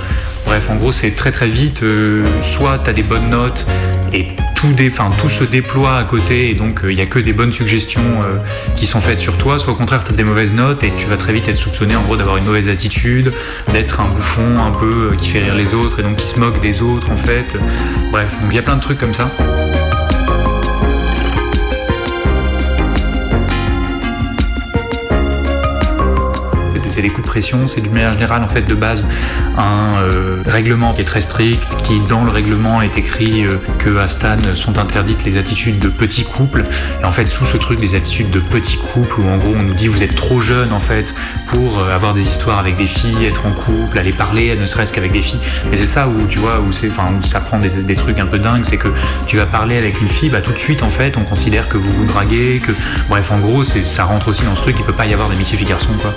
Bref, en gros, c'est très très vite, euh, soit t'as des bonnes notes et tout, tout se déploie à côté et donc il n'y a que des bonnes suggestions euh, qui sont faites sur toi, soit au contraire tu as des mauvaises notes et tu vas très vite être soupçonné en gros d'avoir une mauvaise attitude, d'être un bouffon un peu euh, qui fait rire les autres et donc qui se moque des autres en fait. Bref, donc il y a plein de trucs comme ça. C'est des coups de pression, c'est d'une manière générale en fait de base un euh, règlement qui est très strict, qui dans le règlement est écrit euh, que à Stan sont interdites les attitudes de petits couples. Et en fait sous ce truc des attitudes de petits couples où en gros on nous dit vous êtes trop jeune en fait pour euh, avoir des histoires avec des filles, être en couple, aller parler, ne serait-ce qu'avec des filles. Mais c'est ça où tu vois où c'est, enfin où ça prend des, trucs un peu dingues, c'est que tu vas parler avec une fille, bah tout de suite en fait on considère que vous vous draguez, que bref en gros ça rentre aussi dans ce truc, il peut pas y avoir d'amitié fille-garçon quoi.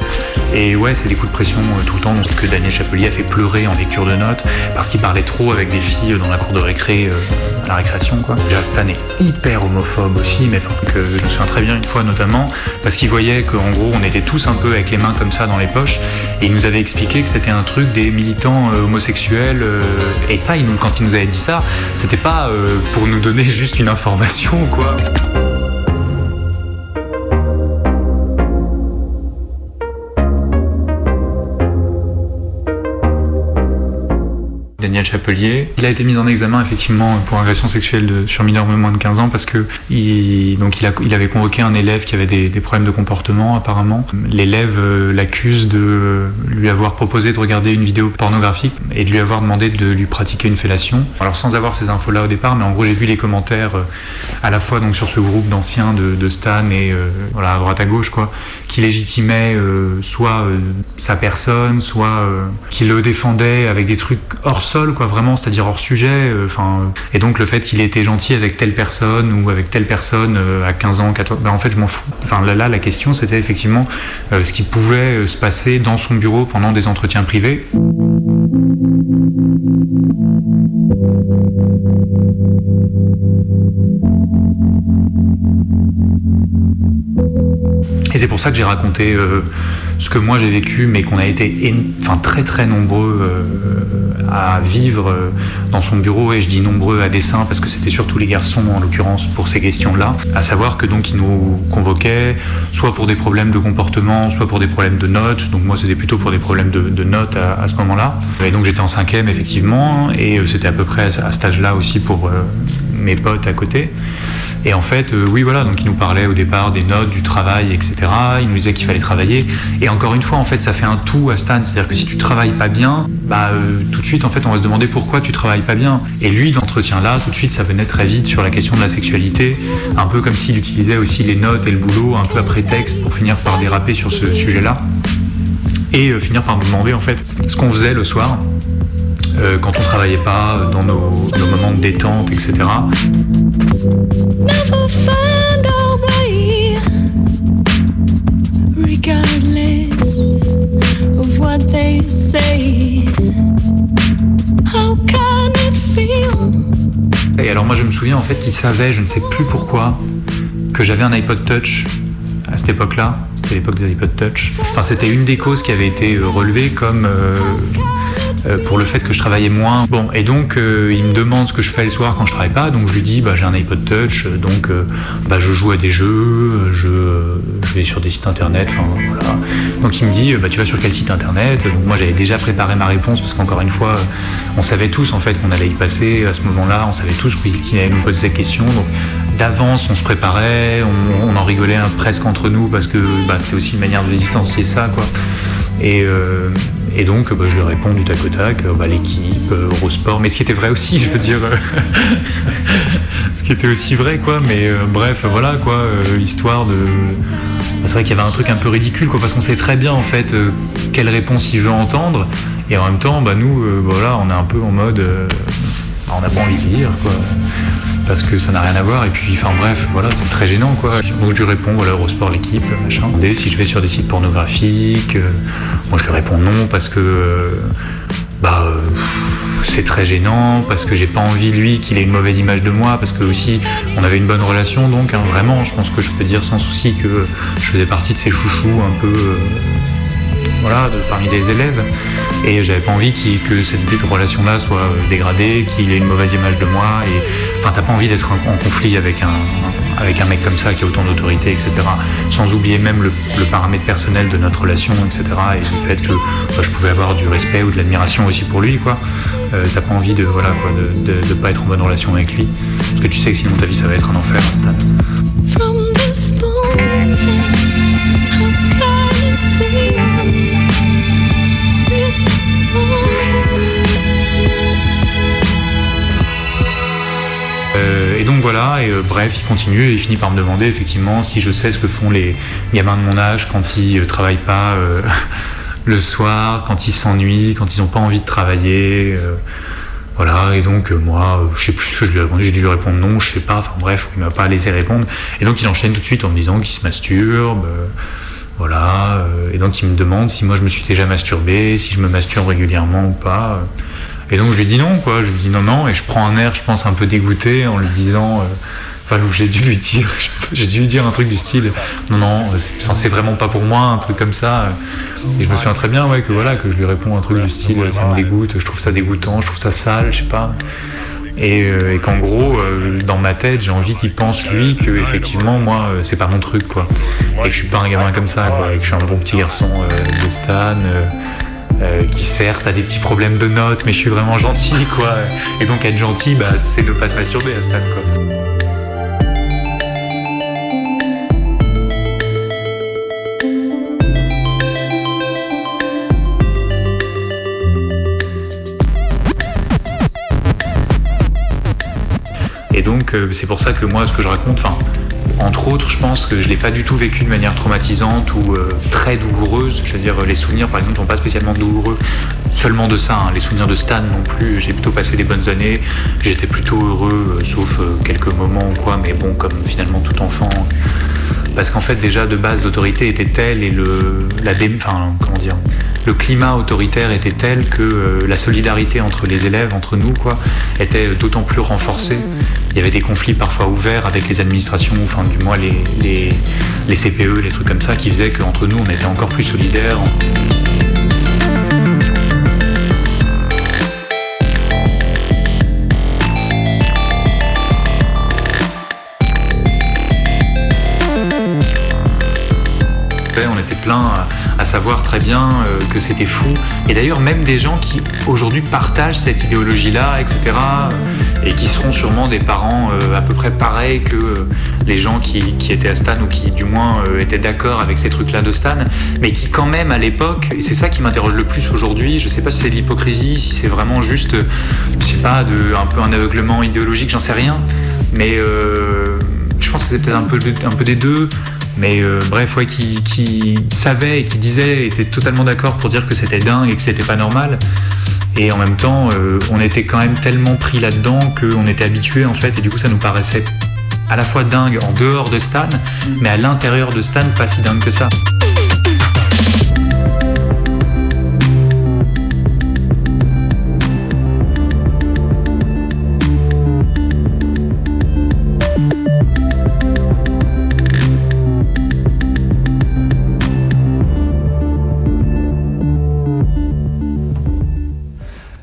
Et ouais c'est des coups de pression euh, tout le temps, donc que Daniel Chapelier a fait pleurer en lecture de notes parce qu'il parlait trop avec des filles dans la cour de récré euh, à la récréation quoi. Déjà Stan est hyper homophobe aussi, mais que je me souviens très bien une fois notamment parce qu'il voyait qu'en gros on était tous un peu avec les mains ça dans les poches et il nous avait expliqué que c'était un truc des militants euh, homosexuels euh, et ça il nous, quand il nous avait dit ça c'était pas euh, pour nous donner juste une information quoi. Daniel Chapelier. Il a été mis en examen effectivement pour agression sexuelle de, sur mineur de moins de 15 ans parce que il, donc il, avait convoqué un élève qui avait des, problèmes de comportement apparemment. L'élève euh, l'accuse de lui avoir proposé de regarder une vidéo pornographique et de lui avoir demandé de lui pratiquer une fellation. Alors sans avoir ces infos là au départ, mais en gros j'ai vu les commentaires euh, à la fois donc sur ce groupe d'anciens de, Stan et euh, voilà à droite à gauche quoi, qui légitimaient euh, soit sa personne, soit qui le défendait avec des trucs hors sol quoi vraiment c'est-à-dire hors sujet enfin et donc le fait qu'il ait été gentil avec telle personne ou avec telle personne euh, à 15 ans 14 ben en fait je m'en fous. Enfin là, là la question c'était effectivement euh, ce qui pouvait euh, se passer dans son bureau pendant des entretiens privés. Et c'est pour ça que j'ai raconté euh, ce que moi j'ai vécu, mais qu'on a été enfin, très très nombreux euh, à vivre euh, dans son bureau, et je dis nombreux à dessein parce que c'était surtout les garçons en l'occurrence pour ces questions-là, à savoir que donc nous convoquaient soit pour des problèmes de comportement, soit pour des problèmes de notes, donc moi c'était plutôt pour des problèmes de, notes à, ce moment-là. Et donc j'étais en cinquième effectivement, et c'était à peu près à, à cet âge-là aussi pour mes potes à côté. Et en fait, euh, oui, voilà, donc il nous parlait au départ des notes, du travail, etc. Il nous disait qu'il fallait travailler. Et encore une fois, en fait, ça fait un tout à Stan. C'est-à-dire que si tu travailles pas bien, bah, euh, tout de suite, en fait, on va se demander pourquoi tu travailles pas bien. Et lui, d'entretien là, tout de suite, ça venait très vite sur la question de la sexualité. Un peu comme s'il utilisait aussi les notes et le boulot, un peu à prétexte pour finir par déraper sur ce sujet-là. Et euh, finir par nous demander, en fait, ce qu'on faisait le soir. Quand on travaillait pas, dans nos moments de détente, etc. Et alors moi je me souviens en fait qu'il savait, je ne sais plus pourquoi, que j'avais un iPod Touch à cette époque-là. C'était l'époque des iPod Touch. Enfin c'était une des causes qui avait été relevée comme euh, euh, pour le fait que je travaillais moins. Bon, et donc euh, il me demande ce que je fais le soir quand je travaille pas, donc je lui dis bah j'ai un iPod Touch, donc euh, bah je joue à des jeux, je, je vais sur des sites internet, voilà. Donc il me dit, bah, tu vas sur quel site internet? Donc moi j'avais déjà préparé ma réponse parce qu'encore une fois, on savait tous en fait qu'on allait y passer à ce moment-là, on savait tous qu'il allait nous poser ces questions. Donc d'avance on se préparait, on, en rigolait presque entre nous parce que bah, c'était aussi une manière de distancier ça quoi. Et, euh, et donc bah, je lui réponds du tac au tac, euh, bah, l'équipe, Eurosport, mais ce qui était vrai aussi, je veux dire, euh, ce qui était aussi vrai quoi, mais euh, bref voilà quoi, euh, histoire de... bah, c'est vrai qu'il y avait un truc un peu ridicule quoi, parce qu'on sait très bien en fait quelle réponse il veut entendre, et en même temps bah, nous voilà, on est un peu en mode... bah, on n'a pas envie de dire quoi. Parce que ça n'a rien à voir. Et puis enfin bref voilà c'est très gênant quoi. Donc je lui réponds voilà Eurosport l'équipe machin. Si je vais sur des sites pornographiques euh, moi je lui réponds non parce que euh, bah euh, c'est très gênant parce que j'ai pas envie lui qu'il ait une mauvaise image de moi parce que aussi on avait une bonne relation donc hein, vraiment je pense que je peux dire sans souci que je faisais partie de ces chouchous un peu voilà, parmi les élèves. Et j'avais pas envie que cette relation-là soit euh, dégradée, qu'il ait une mauvaise image de moi. Et enfin, t'as pas envie d'être en, conflit avec un, avec un mec comme ça qui a autant d'autorité, etc. Sans oublier même le, le paramètre personnel de notre relation, etc. Et du fait que bah, je pouvais avoir du respect ou de l'admiration aussi pour lui, quoi. Euh, t'as pas envie de, voilà, quoi, de, de pas être en bonne relation avec lui. Parce que tu sais que sinon ta vie ça va être un enfer, Stan. From this moment, donc voilà, et euh, bref, il continue et il finit par me demander effectivement si je sais ce que font les gamins de mon âge quand ils euh, travaillent pas euh, le soir, quand ils s'ennuient, quand ils n'ont pas envie de travailler. voilà, et donc moi, euh, je sais plus ce que je lui ai répondu, j'ai dû lui répondre non, je sais pas, enfin bref, il m'a pas laissé répondre. Et donc il enchaîne tout de suite en me disant qu'il se masturbe, voilà, et donc il me demande si moi je me suis déjà masturbé, si je me masturbe régulièrement ou pas. Euh. Et donc je lui dis non, quoi, je lui dis non, non, et je prends un air, je pense, un peu dégoûté en lui disant. euh, Enfin, j'ai dû lui dire, j'ai dû lui dire un truc du style, non, non, c'est enfin, c'est vraiment pas pour moi, un truc comme ça. Et je me souviens très bien, ouais, que voilà, que je lui réponds un truc du style, ça me dégoûte, je trouve ça dégoûtant, je trouve ça sale, je sais pas. Et, euh, qu'en gros, euh, dans ma tête, j'ai envie qu'il pense lui que effectivement, moi, euh, c'est pas mon truc, quoi. Et que je suis pas un gamin comme ça, quoi. Et que je suis un bon petit garçon euh, de Stan. Euh, qui certes a des petits problèmes de notes, mais je suis vraiment gentil, quoi. Et donc être gentil, bah, c'est ne pas se masturber à Stan, quoi. Et donc, euh, c'est pour ça que moi, ce que je raconte, enfin, entre autres, je pense que je l'ai pas du tout vécu de manière traumatisante ou euh, très douloureuse. Je veux dire, les souvenirs, par exemple, sont pas spécialement douloureux seulement de ça. hein. Les souvenirs de Stan non plus. J'ai plutôt passé des bonnes années. J'étais plutôt heureux, euh, sauf euh, quelques moments ou quoi. Mais bon, comme finalement tout enfant. Parce qu'en fait, déjà de base, l'autorité était telle et le, la dé- enfin, comment dire, le climat autoritaire était tel que euh, la solidarité entre les élèves, entre nous, quoi, était d'autant plus renforcée. Il y avait des conflits parfois ouverts avec les administrations, enfin du moins les, les, les CPE, les trucs comme ça, qui faisaient qu'entre nous, on était encore plus solidaires. on était plein à savoir très bien euh, que c'était fou. Et d'ailleurs, même des gens qui aujourd'hui partagent cette idéologie-là, etc., euh, et qui seront sûrement des parents euh, à peu près pareils que les gens qui, qui étaient à Stan ou qui, du moins, étaient d'accord avec ces trucs-là de Stan, mais qui, quand même, à l'époque, et c'est ça qui m'interroge le plus aujourd'hui, je sais pas si c'est de l'hypocrisie, si c'est vraiment juste, je sais pas, de, un peu un aveuglement idéologique, j'en sais rien, mais je pense que c'est peut-être un peu, un peu des deux. Mais euh, bref, ouais, qui, qui savait et qui disait, était totalement d'accord pour dire que c'était dingue et que c'était pas normal. Et en même temps, euh, on était quand même tellement pris là-dedans qu'on était habitué en fait, et du coup ça nous paraissait à la fois dingue en dehors de Stan, mais à l'intérieur de Stan pas si dingue que ça.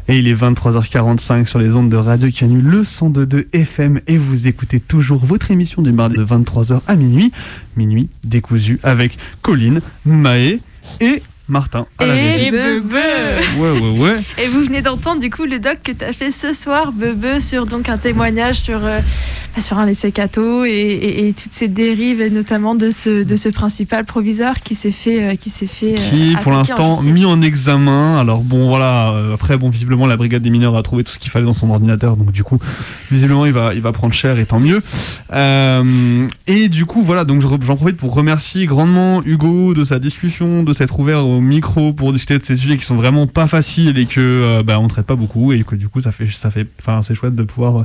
Et il est 23h45 sur les ondes de Radio Canu, le 102.2 FM, et vous écoutez toujours votre émission du mardi de 23h à minuit. Minuit décousu avec Colline, Maë et Martin. À la Et. Bebe Ouais, ouais, ouais. Et vous venez d'entendre du coup le doc que tu as fait ce soir, Bebe, sur donc un témoignage sur, euh, bah, sur un essai catho et, et- et toutes ces dérives, et notamment de ce, de ce principal proviseur qui s'est fait, euh, qui s'est fait euh, qui pour attaquer en l'instant mis en examen. Alors bon voilà, euh, après bon visiblement la brigade des mineurs a trouvé tout ce qu'il fallait dans son ordinateur, donc du coup visiblement il va il va prendre cher et tant mieux. Euh, et du coup voilà donc j'en profite pour remercier grandement Hugo de sa discussion, de s'être ouvert au micro pour discuter de ces sujets qui sont vraiment pas faciles et que euh, bah, on traite pas beaucoup et que du coup ça fait ça fait enfin c'est chouette de pouvoir euh,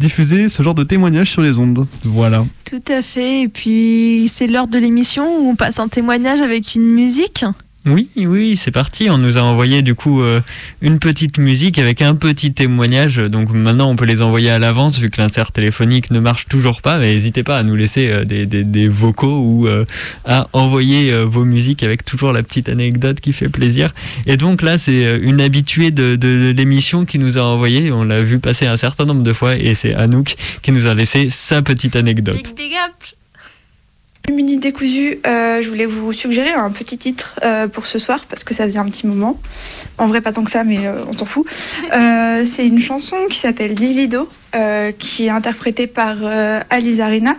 diffuser ce genre de témoignages sur les ondes. Voilà. Tout à fait. Et puis c'est l'heure de l'émission où on passe un témoignage avec une musique. Oui, oui, c'est parti. On nous a envoyé du coup euh, une petite musique avec un petit témoignage. Donc maintenant, on peut les envoyer à l'avance vu que l'insert téléphonique ne marche toujours pas. Mais n'hésitez pas à nous laisser euh, des, vocaux ou euh, à envoyer vos musiques avec toujours la petite anecdote qui fait plaisir. Et donc là, c'est une habituée de, l'émission qui nous a envoyé. On l'a vu passer un certain nombre de fois et c'est Anouk qui nous a laissé sa petite anecdote. Mini décousu, euh, je voulais vous suggérer un petit titre euh, pour ce soir parce que ça faisait un petit moment. En vrai, pas tant que ça, mais euh, on s'en fout. Euh, c'est une chanson qui s'appelle Lilido, qui est interprétée par Alice Arena.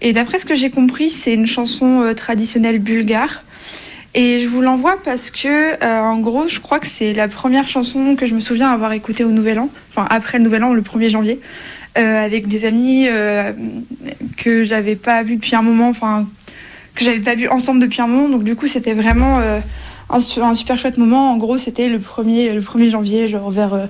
Et d'après ce que j'ai compris, c'est une chanson traditionnelle bulgare. Et je vous l'envoie parce que, en gros, je crois que c'est la première chanson que je me souviens avoir écoutée au Nouvel An, enfin après le Nouvel An, le 1er janvier, avec des amis euh, que j'avais pas vus depuis un moment, enfin que j'avais pas vu ensemble depuis un moment. Donc du coup, c'était vraiment euh, un, su- un super chouette moment. En gros, c'était le 1er, le 1er janvier, genre vers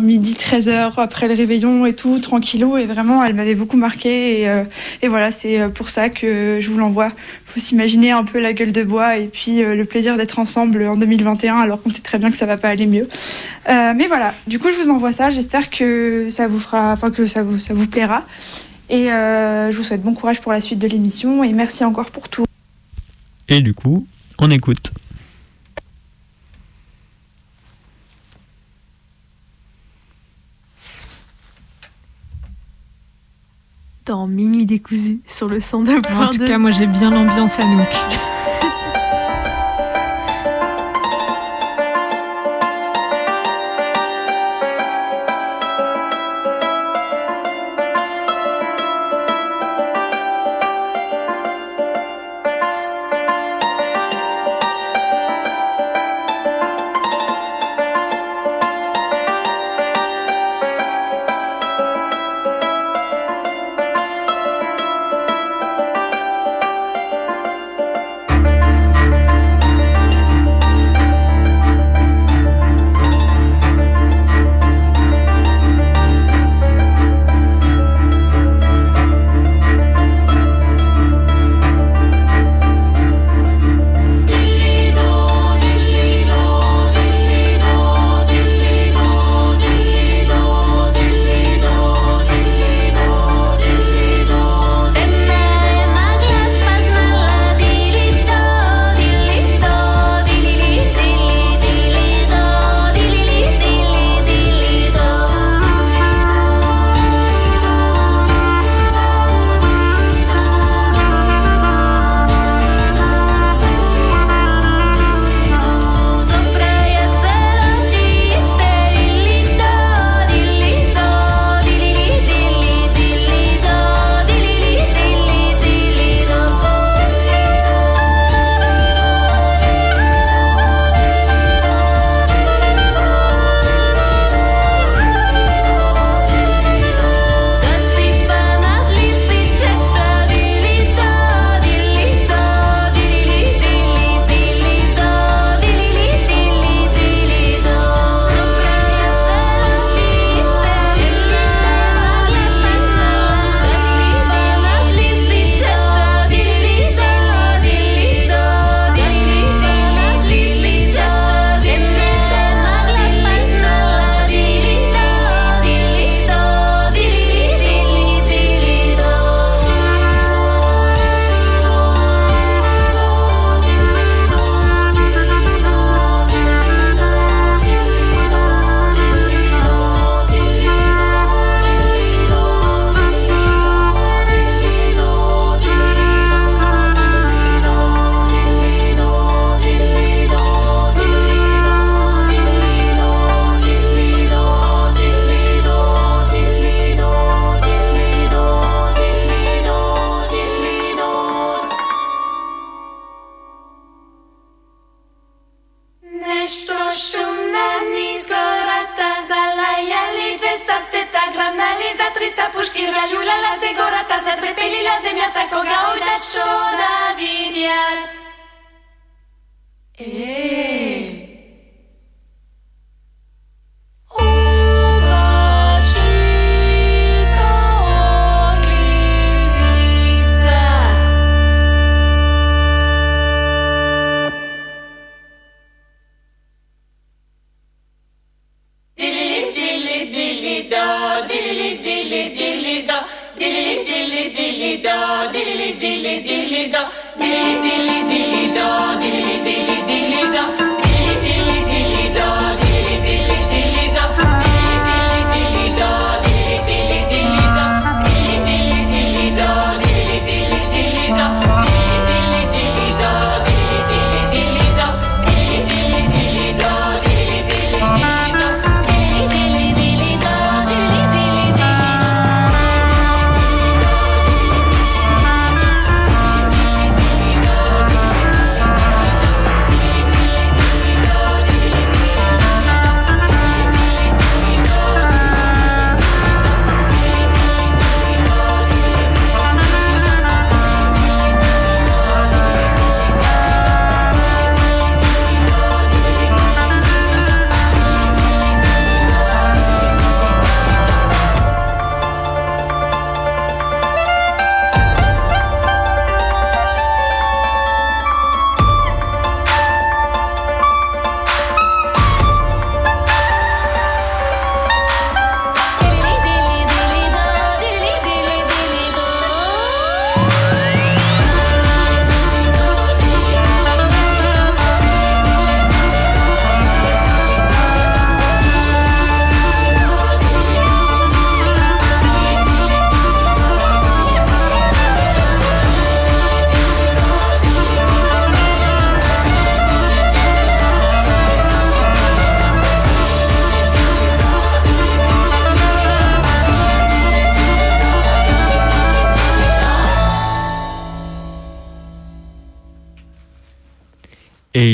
midi 13h après le réveillon et tout, tranquillou. Et vraiment, elle m'avait beaucoup marqué. Et, euh, voilà, c'est euh, pour ça que je vous l'envoie. faut s'imaginer un peu la gueule de bois et puis euh, le plaisir d'être ensemble en 2021 alors qu'on sait très bien que ça va pas aller mieux. Mais voilà, du coup, je vous envoie ça. J'espère que ça vous fera, enfin que ça vous, ça vous plaira. Et je vous souhaite bon courage pour la suite de l'émission et merci encore pour tout. Et du coup, on écoute. Dans Minuit décousu sur le 102.2. En tout cas, moi j'ai bien l'ambiance à nous.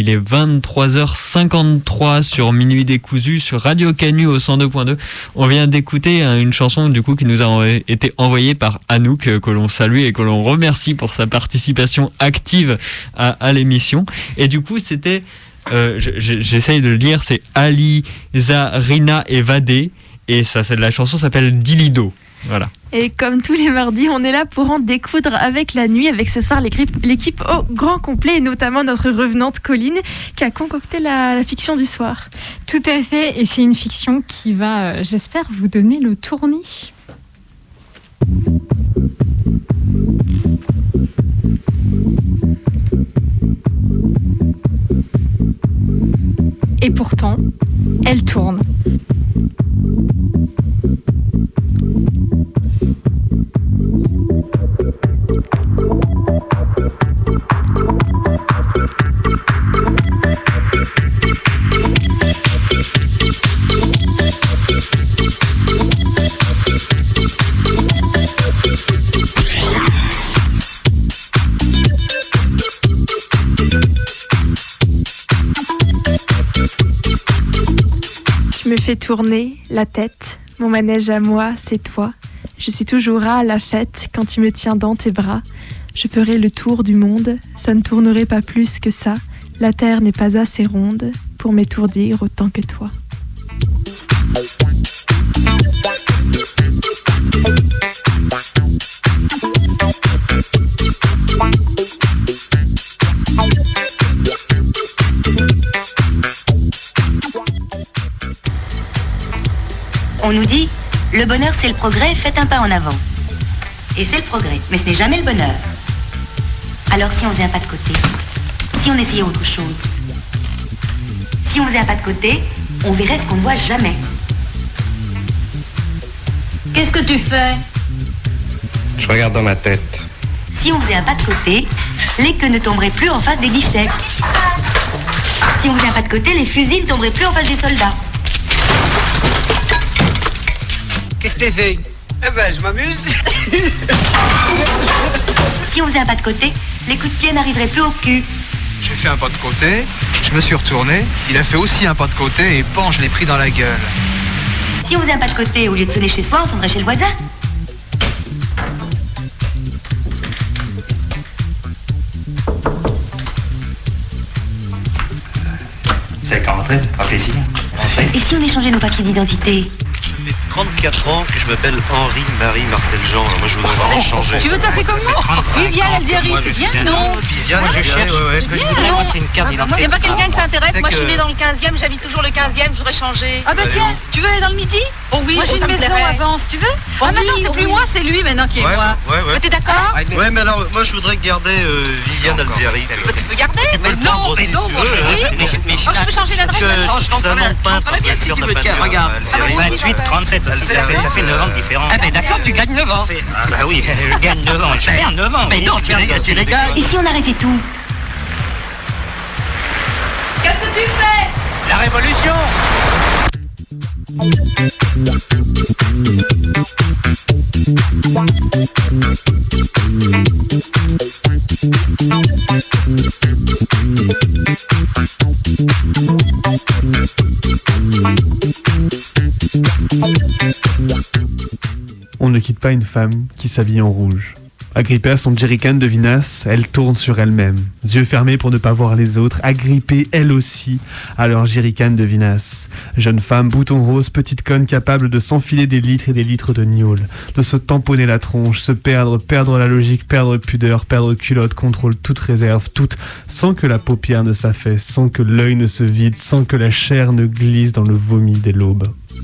Il est 23h53 sur Minuit décousu sur Radio Canu au 102.2. On vient d'écouter hein, une chanson du coup qui nous a été envoyée par Anouk euh, que l'on salue et que l'on remercie pour sa participation active à, l'émission. Et du coup c'était, euh, je- je- j'essaye de le lire, c'est Aliza Rina et Vadé et ça, la chanson s'appelle Dilido. Voilà. Et comme tous les mardis, on est là pour en découdre avec la nuit, avec ce soir l'équipe au grand complet, et notamment notre revenante Colline, qui a concocté la, la fiction du soir. Tout à fait, et c'est une fiction qui va, euh, j'espère, vous donner le tournis. Et pourtant, elle tourne. Tourner la tête, mon manège à moi, c'est toi. Je suis toujours à la fête quand tu me tiens dans tes bras. Je ferai le tour du monde, ça ne tournerait pas plus que ça. La terre n'est pas assez ronde pour m'étourdir autant que toi. On nous dit, le bonheur c'est le progrès, faites un pas en avant. Et c'est le progrès, mais ce n'est jamais le bonheur. Alors si on faisait un pas de côté, si on essayait autre chose, si on faisait un pas de côté, on verrait ce qu'on ne voit jamais. Qu'est-ce que tu fais? Je regarde dans ma tête. Si on faisait un pas de côté, les queues ne tomberaient plus en face des guichets. Si on faisait un pas de côté, les fusils ne tomberaient plus en face des soldats. Qu'est-ce que t'as fait Eh ben, je m'amuse. Si on faisait un pas de côté, les coups de pied n'arriveraient plus au cul. J'ai fait un pas de côté, je me suis retourné, il a fait aussi un pas de côté et pan, je l'ai pris dans la gueule. Si on faisait un pas de côté, au lieu de sonner chez soi, on sonnerait chez le voisin. C'est qu'à rentrer, ça fera plaisir. Et si on échangeait nos papiers d'identité? 34 ans que je m'appelle Henri Marie Marcel Jean. Alors moi je voudrais vraiment changer. Tu veux t'appeler comme moi Viviane Algérie, c'est bien Non Viviane, Moi, je cherche. ouais, ouais. C'est Ce que je voudrais, moi, c'est une carte d'identité. Il n'y a pas quelqu'un qui s'intéresse Moi, je suis née dans le 15e, j'habite toujours le 15e, je voudrais changer. Ah bah tiens, tu veux aller dans le midi Oh oui, Moi, j'ai oh, une ça me maison Vence, tu veux Ah, maintenant, c'est plus moi, c'est lui maintenant qui est Ouais, moi. ouais, ouais. Ah, T'es d'accord Ouais, mais alors moi je voudrais garder euh, Viviane Algérie. Tu peux garder Mais le non, mais aussi, non, oui. hein. Mais je- mais je- je peux changer c'est comprends un nom bien. sûr, pas regarde. Algérie. Ah, 28, 37, ça, ça fait, ça fait 9 ans de différence. Ah ben d'accord, tu gagnes 9 ans. Ah bah oui, je gagne 9 ans, je perds 9 ans. Mais non, tu tu. Et si on arrêtait tout Qu'est-ce que tu fais? La révolution On ne quitte pas une femme qui s'habille en rouge. Agrippée à son jerrycan de vinasse, elle tourne sur elle-même, yeux fermés pour ne pas voir les autres, agrippée elle aussi à leur jerrycan de vinasse. Jeune femme, bouton rose, petite conne capable de s'enfiler des litres et des litres de gnôle, de se tamponner la tronche, se perdre, perdre la logique, perdre pudeur, perdre culotte, contrôle toute réserve, toute, sans que la paupière ne s'affaisse, sans que l'œil ne se vide, sans que la chair ne glisse dans le vomi des l'aube.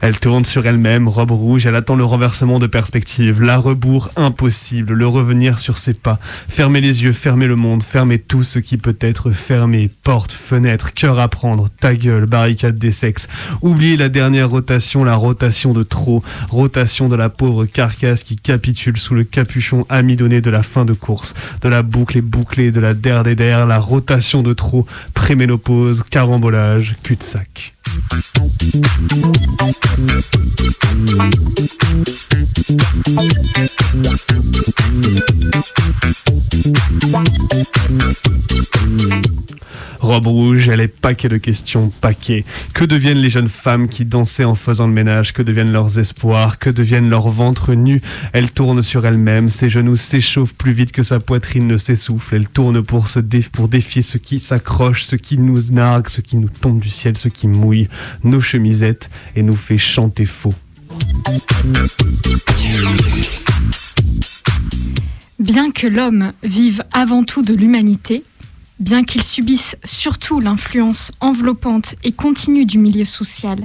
Elle tourne sur elle-même, robe rouge, elle attend le renversement de perspective, la rebours impossible, le revenir sur ses pas, fermer les yeux, fermer le monde, fermer tout ce qui peut être fermé, porte, fenêtre, cœur à prendre, ta gueule, barricade des sexes, oublier la dernière rotation, la rotation de trop, rotation de la pauvre carcasse qui capitule sous le capuchon amidonné de la fin de course, de la boucle et bouclée de la der des der, la rotation de trop, préménopause, carambolage, cul-de-sac. Thank you. Rouge, elle est paquet de questions, paquet. Que deviennent les jeunes femmes qui dansaient en faisant le ménage? Que deviennent leurs espoirs? Que deviennent leurs ventres nus? Elle tourne sur elle-même, ses genoux s'échauffent plus vite que sa poitrine ne s'essouffle. Elle tourne pour, se pour défier ce qui s'accroche, ce qui nous nargue, ce qui nous tombe du ciel, ce qui mouille nos chemisettes et nous fait chanter faux. Bien que l'homme vive avant tout de l'humanité, bien qu'il subisse surtout l'influence enveloppante et continue du milieu social,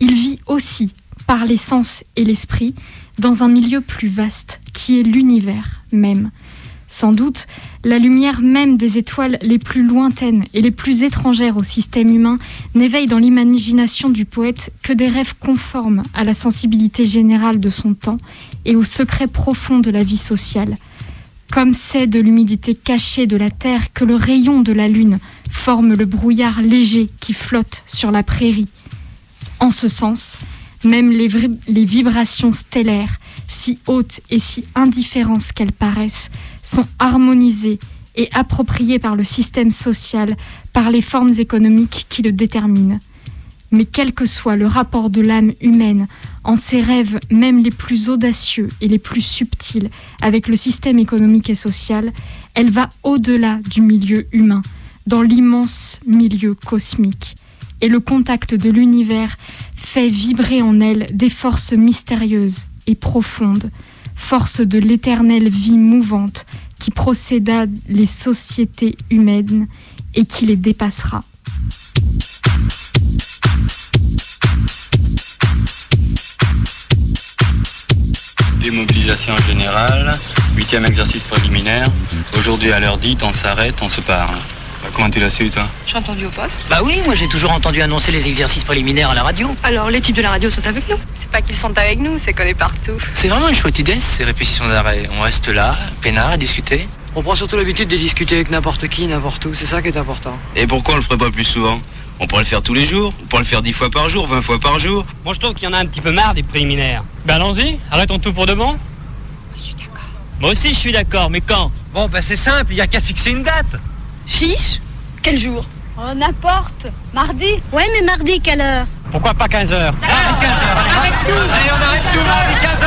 il vit aussi, par les sens et l'esprit, dans un milieu plus vaste, qui est l'univers même. Sans doute, la lumière même des étoiles les plus lointaines et les plus étrangères au système humain n'éveille dans l'imagination du poète que des rêves conformes à la sensibilité générale de son temps et au secret profond de la vie sociale. Comme c'est de l'humidité cachée de la terre que le rayon de la lune forme le brouillard léger qui flotte sur la prairie. En ce sens, même les, vibrations stellaires, si hautes et si indifférences qu'elles paraissent, sont harmonisées et appropriées par le système social, par les formes économiques qui le déterminent. Mais quel que soit le rapport de l'âme humaine, en ses rêves même les plus audacieux et les plus subtils avec le système économique et social, elle va au-delà du milieu humain, dans l'immense milieu cosmique. Et le contact de l'univers fait vibrer en elle des forces mystérieuses et profondes, forces de l'éternelle vie mouvante qui procéda les sociétés humaines et qui les dépassera. Démobilisation générale, huitième exercice préliminaire. Aujourd'hui à l'heure dite, on s'arrête, on se parle. Bah, comment tu l'as su toi? J'ai entendu au poste. Bah oui, moi j'ai toujours entendu annoncer les exercices préliminaires à la radio. Alors, les types de la radio sont avec nous. C'est pas qu'ils sont avec nous, c'est qu'on est partout. C'est vraiment une chouette idée ces répétitions d'arrêt. On reste là, peinard, à discuter. On prend surtout l'habitude de discuter avec n'importe qui, n'importe où, c'est ça qui est important. Et pourquoi on le ferait pas plus souvent? On pourrait le faire tous les jours, on pourrait le faire 10 fois par jour, 20 fois par jour. Moi je trouve qu'il y en a un petit peu marre des préliminaires. Ben allons-y, arrêtons tout pour de bon. Moi aussi je suis d'accord, mais quand? Bon bah c'est simple, il y a qu'à fixer une date. Chiche Quel jour? Oh, n'importe. Mardi? Ouais, mais mardi, quelle heure? Pourquoi pas 15h Allez, 15h, Allez, on arrête tout, mardi 15h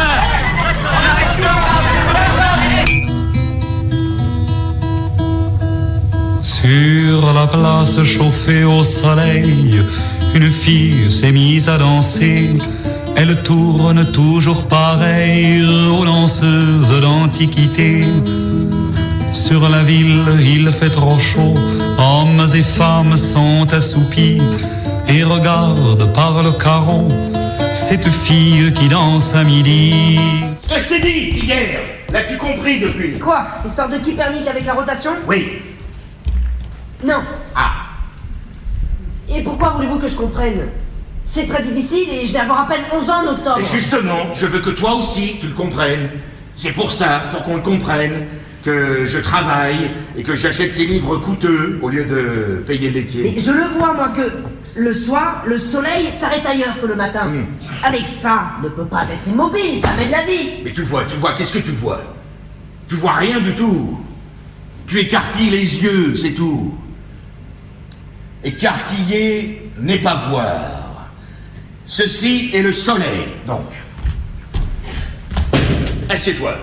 Sur la place chauffée au soleil, une fille s'est mise à danser. Elle tourne toujours pareil aux danseuses d'antiquité. Sur la ville, il fait trop chaud, hommes et femmes sont assoupis et regardent par le carreau cette fille qui danse à midi. Ce que je t'ai dit hier, l'as-tu compris depuis? Quoi? Histoire de Copernic avec la rotation? Oui. Non. Ah. Et pourquoi voulez-vous que je comprenne? C'est très difficile et je vais avoir à peine 11 ans en octobre. Et justement, je veux que toi aussi tu le comprennes. C'est pour ça, pour qu'on le comprenne, que je travaille et que j'achète ces livres coûteux au lieu de payer le laitier. Mais je le vois, moi, que le soir, le soleil s'arrête ailleurs que le matin. Hmm. Avec ça, ne peut pas être immobile, jamais de la vie. Mais tu vois, tu vois, qu'est-ce que tu vois? Tu vois rien du tout. Tu écarquilles les yeux, c'est tout. Écarquiller n'est pas voir. Ceci est le soleil, donc. Assieds-toi.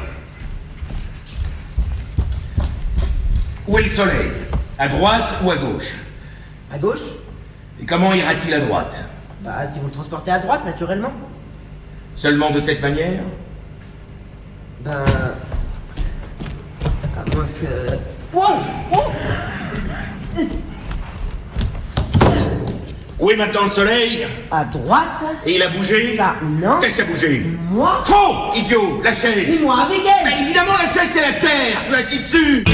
Où est le soleil? À droite ou à gauche? À gauche Et comment ira-t-il à droite? Bah, si vous le transportez à droite, naturellement. Seulement de cette manière? Ben. À moins que. Wow wow Où est maintenant le soleil À droite. Et il a bougé Ça, non. Qu'est-ce qui a bougé Moi. Faux Idiot La chaise. Et moi avec elle Ben, Évidemment, la chaise, c'est la terre. Tu es assis dessus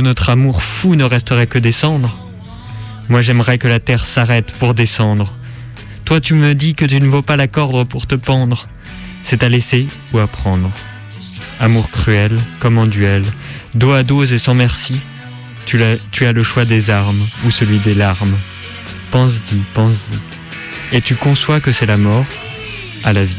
Notre amour fou ne resterait que des cendres Moi j'aimerais que la terre s'arrête pour descendre. Toi tu me dis que tu ne vaux pas la corde pour te pendre. C'est à laisser ou à prendre. Amour cruel, comme en duel, dos à dos et sans merci. Tu, as- tu as le choix des armes ou celui des larmes. Pense-y, pense-y. Et tu conçois que c'est la mort à la vie.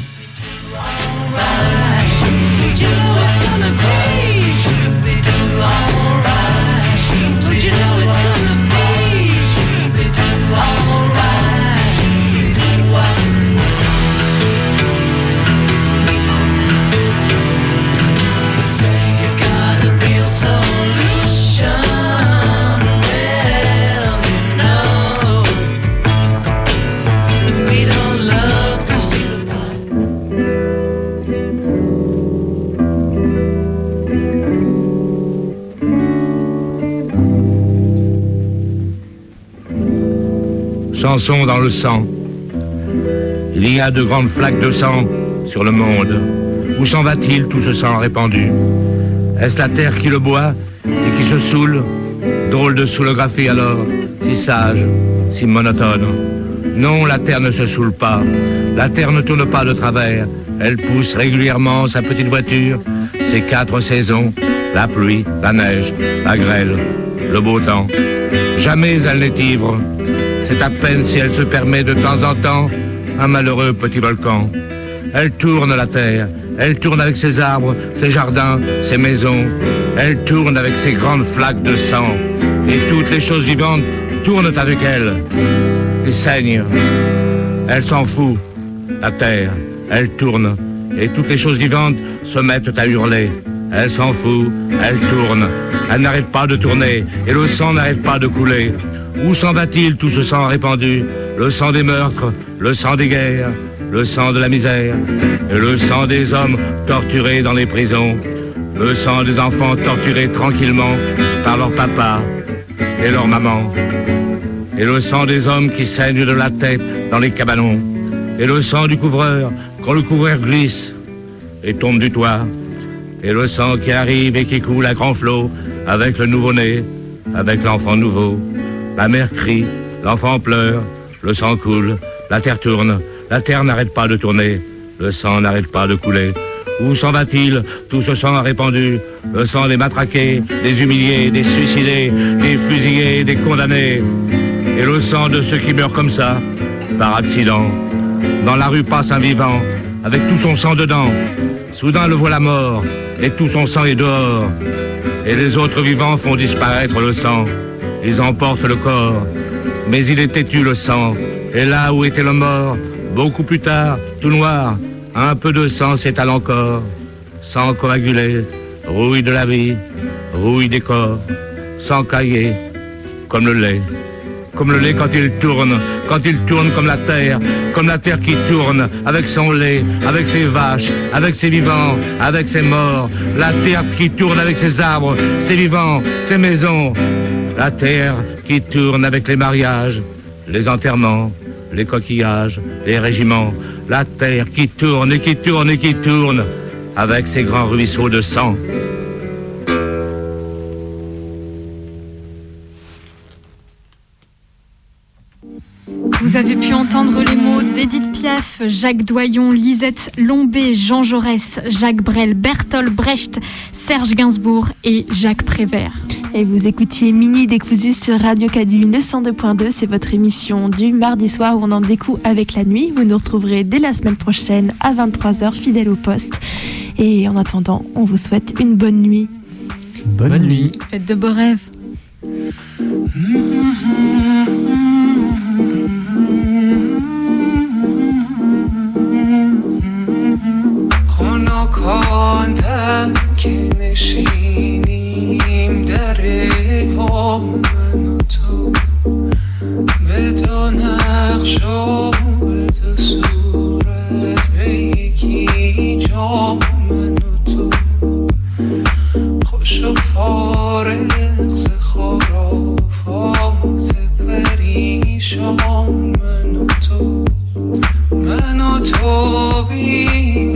Chanson dans le sang. Il y a de grandes flaques de sang sur le monde. Où s'en va-t-il tout ce sang répandu? Est-ce la terre qui le boit et qui se saoule? Drôle de soulographie alors, si sage, si monotone. Non, la terre ne se saoule pas. La terre ne tourne pas de travers. Elle pousse régulièrement sa petite voiture, ses quatre saisons, la pluie, la neige, la grêle, le beau temps. Jamais elle n'est ivre. C'est à peine si elle se permet de temps en temps un malheureux petit volcan. Elle tourne la terre, elle tourne avec ses arbres, ses jardins, ses maisons. Elle tourne avec ses grandes flaques de sang. Et toutes les choses vivantes tournent avec elle et saignent. Elle s'en fout, la terre. Elle tourne. Et toutes les choses vivantes se mettent à hurler. Elle s'en fout, elle tourne. Elle n'arrête pas de tourner. Et le sang n'arrête pas de couler. Où s'en va-t-il tout ce sang répandu? Le sang des meurtres, le sang des guerres, le sang de la misère, et le sang des hommes torturés dans les prisons, le sang des enfants torturés tranquillement par leur papa et leur maman, et le sang des hommes qui saignent de la tête dans les cabanons, et le sang du couvreur quand le couvreur glisse et tombe du toit, et le sang qui arrive et qui coule à grand flot avec le nouveau-né, avec l'enfant nouveau. La mère crie, l'enfant pleure, le sang coule, la terre tourne, la terre n'arrête pas de tourner, le sang n'arrête pas de couler. Où s'en va-t-il Tout ce sang répandu, le sang des matraqués, des humiliés, des suicidés, des fusillés, des condamnés. Et le sang de ceux qui meurent comme ça, par accident. Dans la rue passe un vivant, avec tout son sang dedans. Soudain le voilà mort, et tout son sang est dehors. Et les autres vivants font disparaître le sang. Ils emportent le corps. Mais il est têtu le sang. Et là où était le mort, beaucoup plus tard, tout noir, un peu de sang s'étale encore. Sang coagulé, rouille de la vie, rouille des corps, sang caillé, comme le lait. Comme le lait quand il tourne, quand il tourne comme la terre, comme la terre qui tourne, avec son lait, avec ses vaches, avec ses vivants, avec ses morts, la terre qui tourne avec ses arbres, ses vivants, ses maisons, la terre qui tourne avec les mariages, les enterrements, les coquillages, les régiments, la terre qui tourne et qui tourne et qui tourne, avec ses grands ruisseaux de sang. Vous avez pu entendre les mots d'Edith Piaf, Jacques Doyon, Lisette Lombé, Jean Jaurès, Jacques Brel, Bertolt Brecht, Serge Gainsbourg et Jacques Prévert. Et vous écoutiez Minuit décousu sur Radio Cadu 902.2. C'est votre émission du mardi soir où on en découvre avec la nuit. Vous nous retrouverez dès la semaine prochaine à 23h, fidèle au poste. Et en attendant, on vous souhaite une bonne nuit. Bonne, nuit. Faites de beaux rêves. خنکاندم که نشینیم در پا من و تو. به دو نقش و به دو صورت به یکی جا من و تو. خوش و فارغ ز خرافات پریشان من و تو. من و تو بی